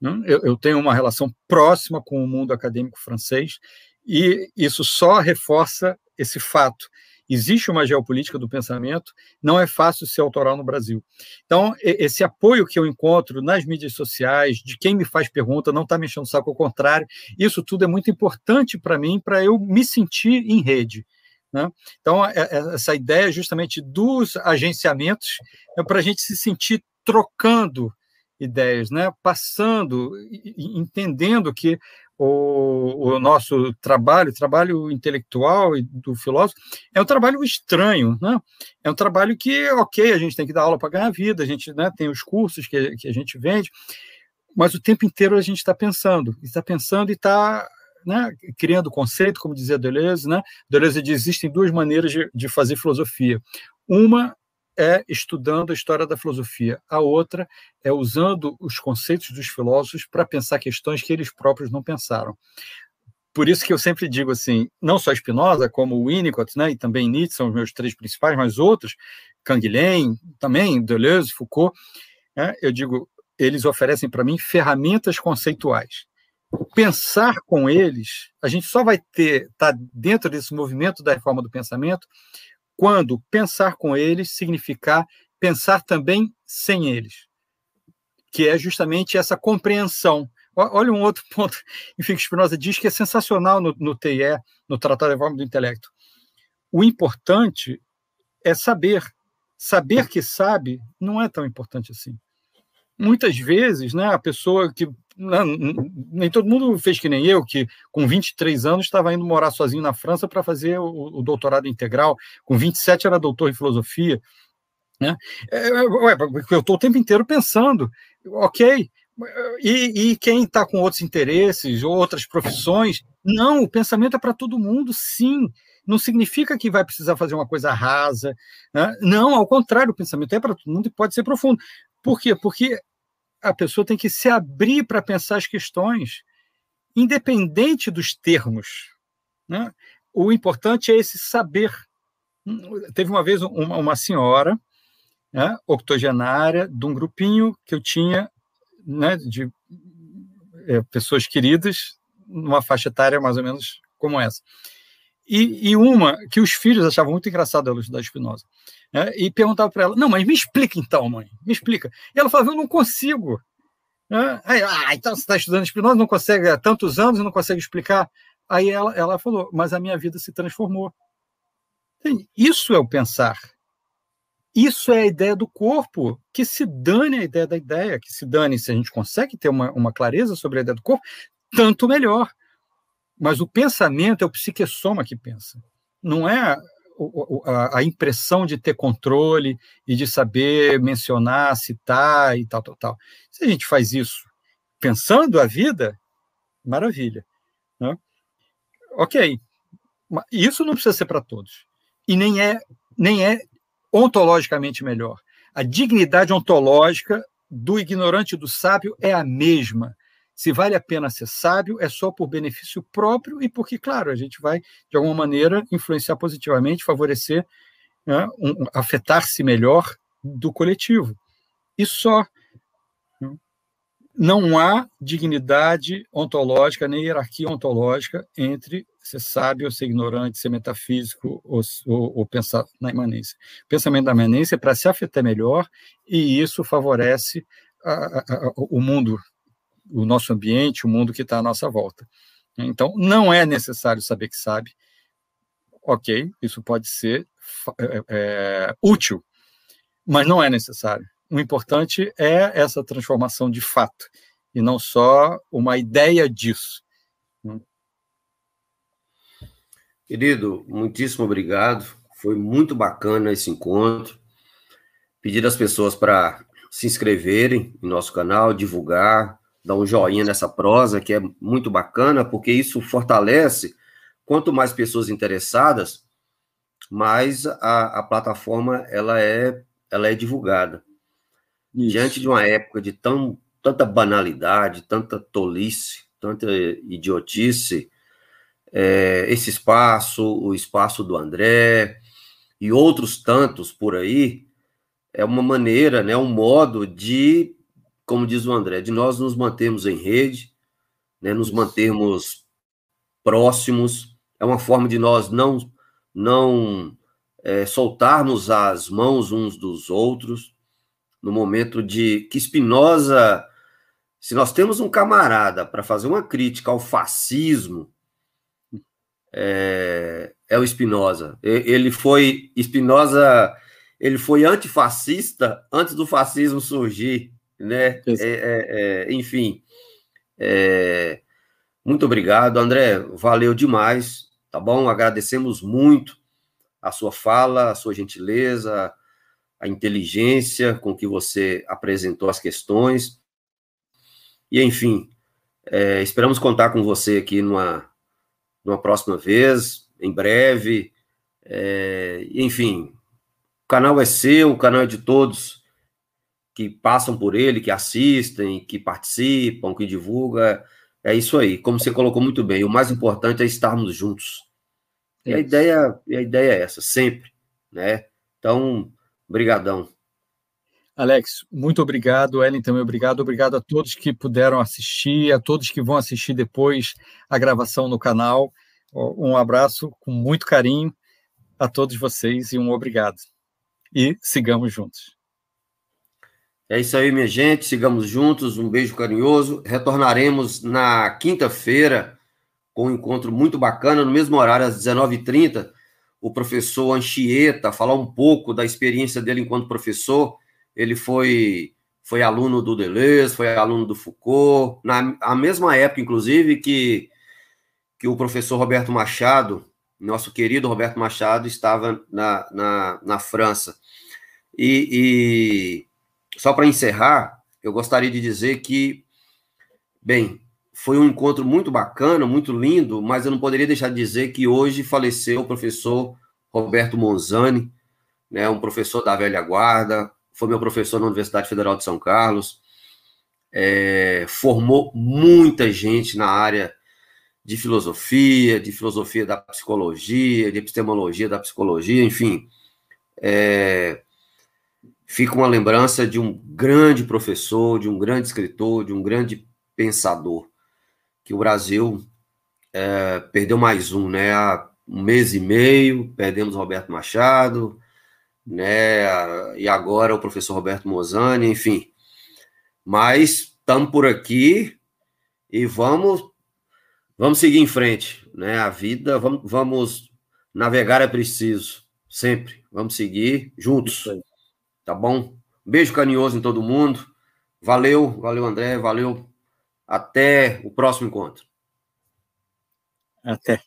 Né? Eu, eu tenho uma relação próxima com o mundo acadêmico francês e isso só reforça esse fato existe uma geopolítica do pensamento, não é fácil ser autoral no Brasil. Então, esse apoio que eu encontro nas mídias sociais, de quem me faz pergunta, não está me enchendo o saco, ao contrário, isso tudo é muito importante para mim, para eu me sentir em rede. Né? Então, é, é, essa ideia justamente dos agenciamentos é para a gente se sentir trocando ideias, né? passando, entendendo que o, o, nosso trabalho, trabalho intelectual e do filósofo, é um trabalho estranho, né? É um trabalho que, ok, a gente tem que dar aula para ganhar vida, a gente né, tem os cursos que, que a gente vende, mas o tempo inteiro a gente está pensando, está pensando e está né, criando conceito, como dizia Deleuze, né? Deleuze diz existem duas maneiras de, de fazer filosofia. Uma é estudando a história da filosofia, a outra é usando os conceitos dos filósofos para pensar questões que eles próprios não pensaram. Por isso que eu sempre digo assim, não só Spinoza, como Winnicott, né, e também Nietzsche são os meus três principais, mas outros, Canguilhem, também Deleuze, Foucault, né, eu digo, eles oferecem para mim ferramentas conceituais. Pensar com eles, a gente só vai ter, tá dentro desse movimento da reforma do pensamento, quando pensar com eles significar pensar também sem eles, que é justamente essa compreensão. Olha um outro [laughs] ponto, enfim, que Spinoza diz que é sensacional no, no TIE, no Tratado de Reforma do Intelecto. O importante é saber. Saber que sabe não é tão importante assim. Muitas vezes, né, a pessoa que não, nem todo mundo fez que nem eu, que com 23 anos estava indo morar sozinho na França para fazer o, o, doutorado integral, com 27 era doutor em filosofia. Né? É, é ué, eu estou o tempo inteiro pensando, ok, e, e quem está com outros interesses, outras profissões, não, o pensamento é para todo mundo, sim. Não significa que vai precisar fazer uma coisa rasa. Né? Não, ao contrário, o pensamento é para todo mundo e pode ser profundo. Por quê? Porque a pessoa tem que se abrir para pensar as questões, independente dos termos. Né? O importante é esse saber. Teve uma vez uma, uma senhora, né, octogenária, de um grupinho que eu tinha né, de é, pessoas queridas, numa faixa etária mais ou menos como essa. E, e uma que os filhos achavam muito engraçada a luz da Espinosa. Né? E perguntava para ela: Não, mas me explica então, mãe, me explica. E ela falava: Eu não consigo. Né? Aí, ah, então você está estudando Espinosa, não consegue há tantos anos e não consegue explicar. Aí ela, ela falou, mas a minha vida se transformou. Isso é o pensar. Isso é a ideia do corpo, que se dane a ideia da ideia, que se dane se a gente consegue ter uma, uma clareza sobre a ideia do corpo, tanto melhor. Mas o pensamento é o psiquessoma que pensa. Não é a, impressão de ter controle e de saber mencionar, citar e tal, tal, tal. Se a gente faz isso pensando a vida, maravilha. Né? Ok, isso não precisa ser para todos. E nem é, nem é ontologicamente melhor. A dignidade ontológica do ignorante e do sábio é a mesma. Se vale a pena ser sábio, é só por benefício próprio e porque, claro, a gente vai, de alguma maneira, influenciar positivamente, favorecer, né, um, afetar-se melhor do coletivo. E só. Né? Não há dignidade ontológica, nem hierarquia ontológica entre ser sábio, ser ignorante, ser metafísico ou, ou, ou pensar na imanência. O pensamento da imanência é para se afetar melhor e isso favorece a, a, a, o mundo o nosso ambiente, o mundo que está à nossa volta. Então, não é necessário saber que sabe. Ok, isso pode ser é, é, útil, mas não é necessário. O importante é essa transformação de fato, e não só uma ideia disso. Querido, muitíssimo obrigado. Foi muito bacana esse encontro. Pedir às pessoas para se inscreverem em nosso canal, divulgar, dar um joinha nessa prosa, que é muito bacana, porque isso fortalece. Quanto mais pessoas interessadas, mais a, a plataforma ela é, ela é divulgada. Isso. Diante de uma época de tão, tanta banalidade, tanta tolice, tanta idiotice, é, esse espaço, o espaço do André e outros tantos por aí, é uma maneira, né, um modo de como diz o André, de nós nos mantermos em rede, né, nos mantermos próximos, é uma forma de nós não, não é, soltarmos as mãos uns dos outros, no momento de que Spinoza, se nós temos um camarada para fazer uma crítica ao fascismo, é, é o Spinoza. Ele foi, Spinoza, ele foi antifascista antes do fascismo surgir né? É, é, é, enfim, é, muito obrigado, André. Valeu demais, tá bom? Agradecemos muito a sua fala, a sua gentileza, a inteligência com que você apresentou as questões. E, enfim, é, esperamos contar com você aqui numa, numa próxima vez, em breve. É, enfim, o canal é seu, o canal é de todos que passam por ele, que assistem, que participam, que divulgam. É isso aí. Como você colocou muito bem, o mais importante é estarmos juntos. E a ideia, a ideia é essa, sempre, né? Então, brigadão. Alex, muito obrigado. Ellen também obrigado. Obrigado a todos que puderam assistir, a todos que vão assistir depois a gravação no canal. Um abraço com muito carinho a todos vocês e um obrigado. E sigamos juntos. É isso aí, minha gente. Sigamos juntos. Um beijo carinhoso. Retornaremos na quinta-feira com um encontro muito bacana, no mesmo horário, às 19h30. O professor Anchieta falar um pouco da experiência dele enquanto professor. Ele foi, foi aluno do Deleuze, foi aluno do Foucault, na a mesma época, inclusive, que, que o professor Roberto Machado, nosso querido Roberto Machado, estava na, na, na França. E, e só para encerrar, eu gostaria de dizer que, bem, foi um encontro muito bacana, muito lindo, mas eu não poderia deixar de dizer que hoje faleceu o professor Roberto Monzani, né, um professor da velha guarda, foi meu professor na Universidade Federal de São Carlos, é, formou muita gente na área de filosofia, de filosofia da psicologia, de epistemologia da psicologia, enfim. É, fica uma lembrança de um grande professor, de um grande escritor, de um grande pensador, que o Brasil é, perdeu mais um, né? Há um mês e meio, perdemos Roberto Machado, né? E agora o professor Roberto Mozani, enfim. Mas estamos por aqui e vamos vamos seguir em frente, né? A vida, vamos, vamos navegar é preciso, sempre. Vamos seguir juntos, tá bom? beijo carinhoso em todo mundo. Valeu, valeu André, valeu. Até o próximo encontro. Até.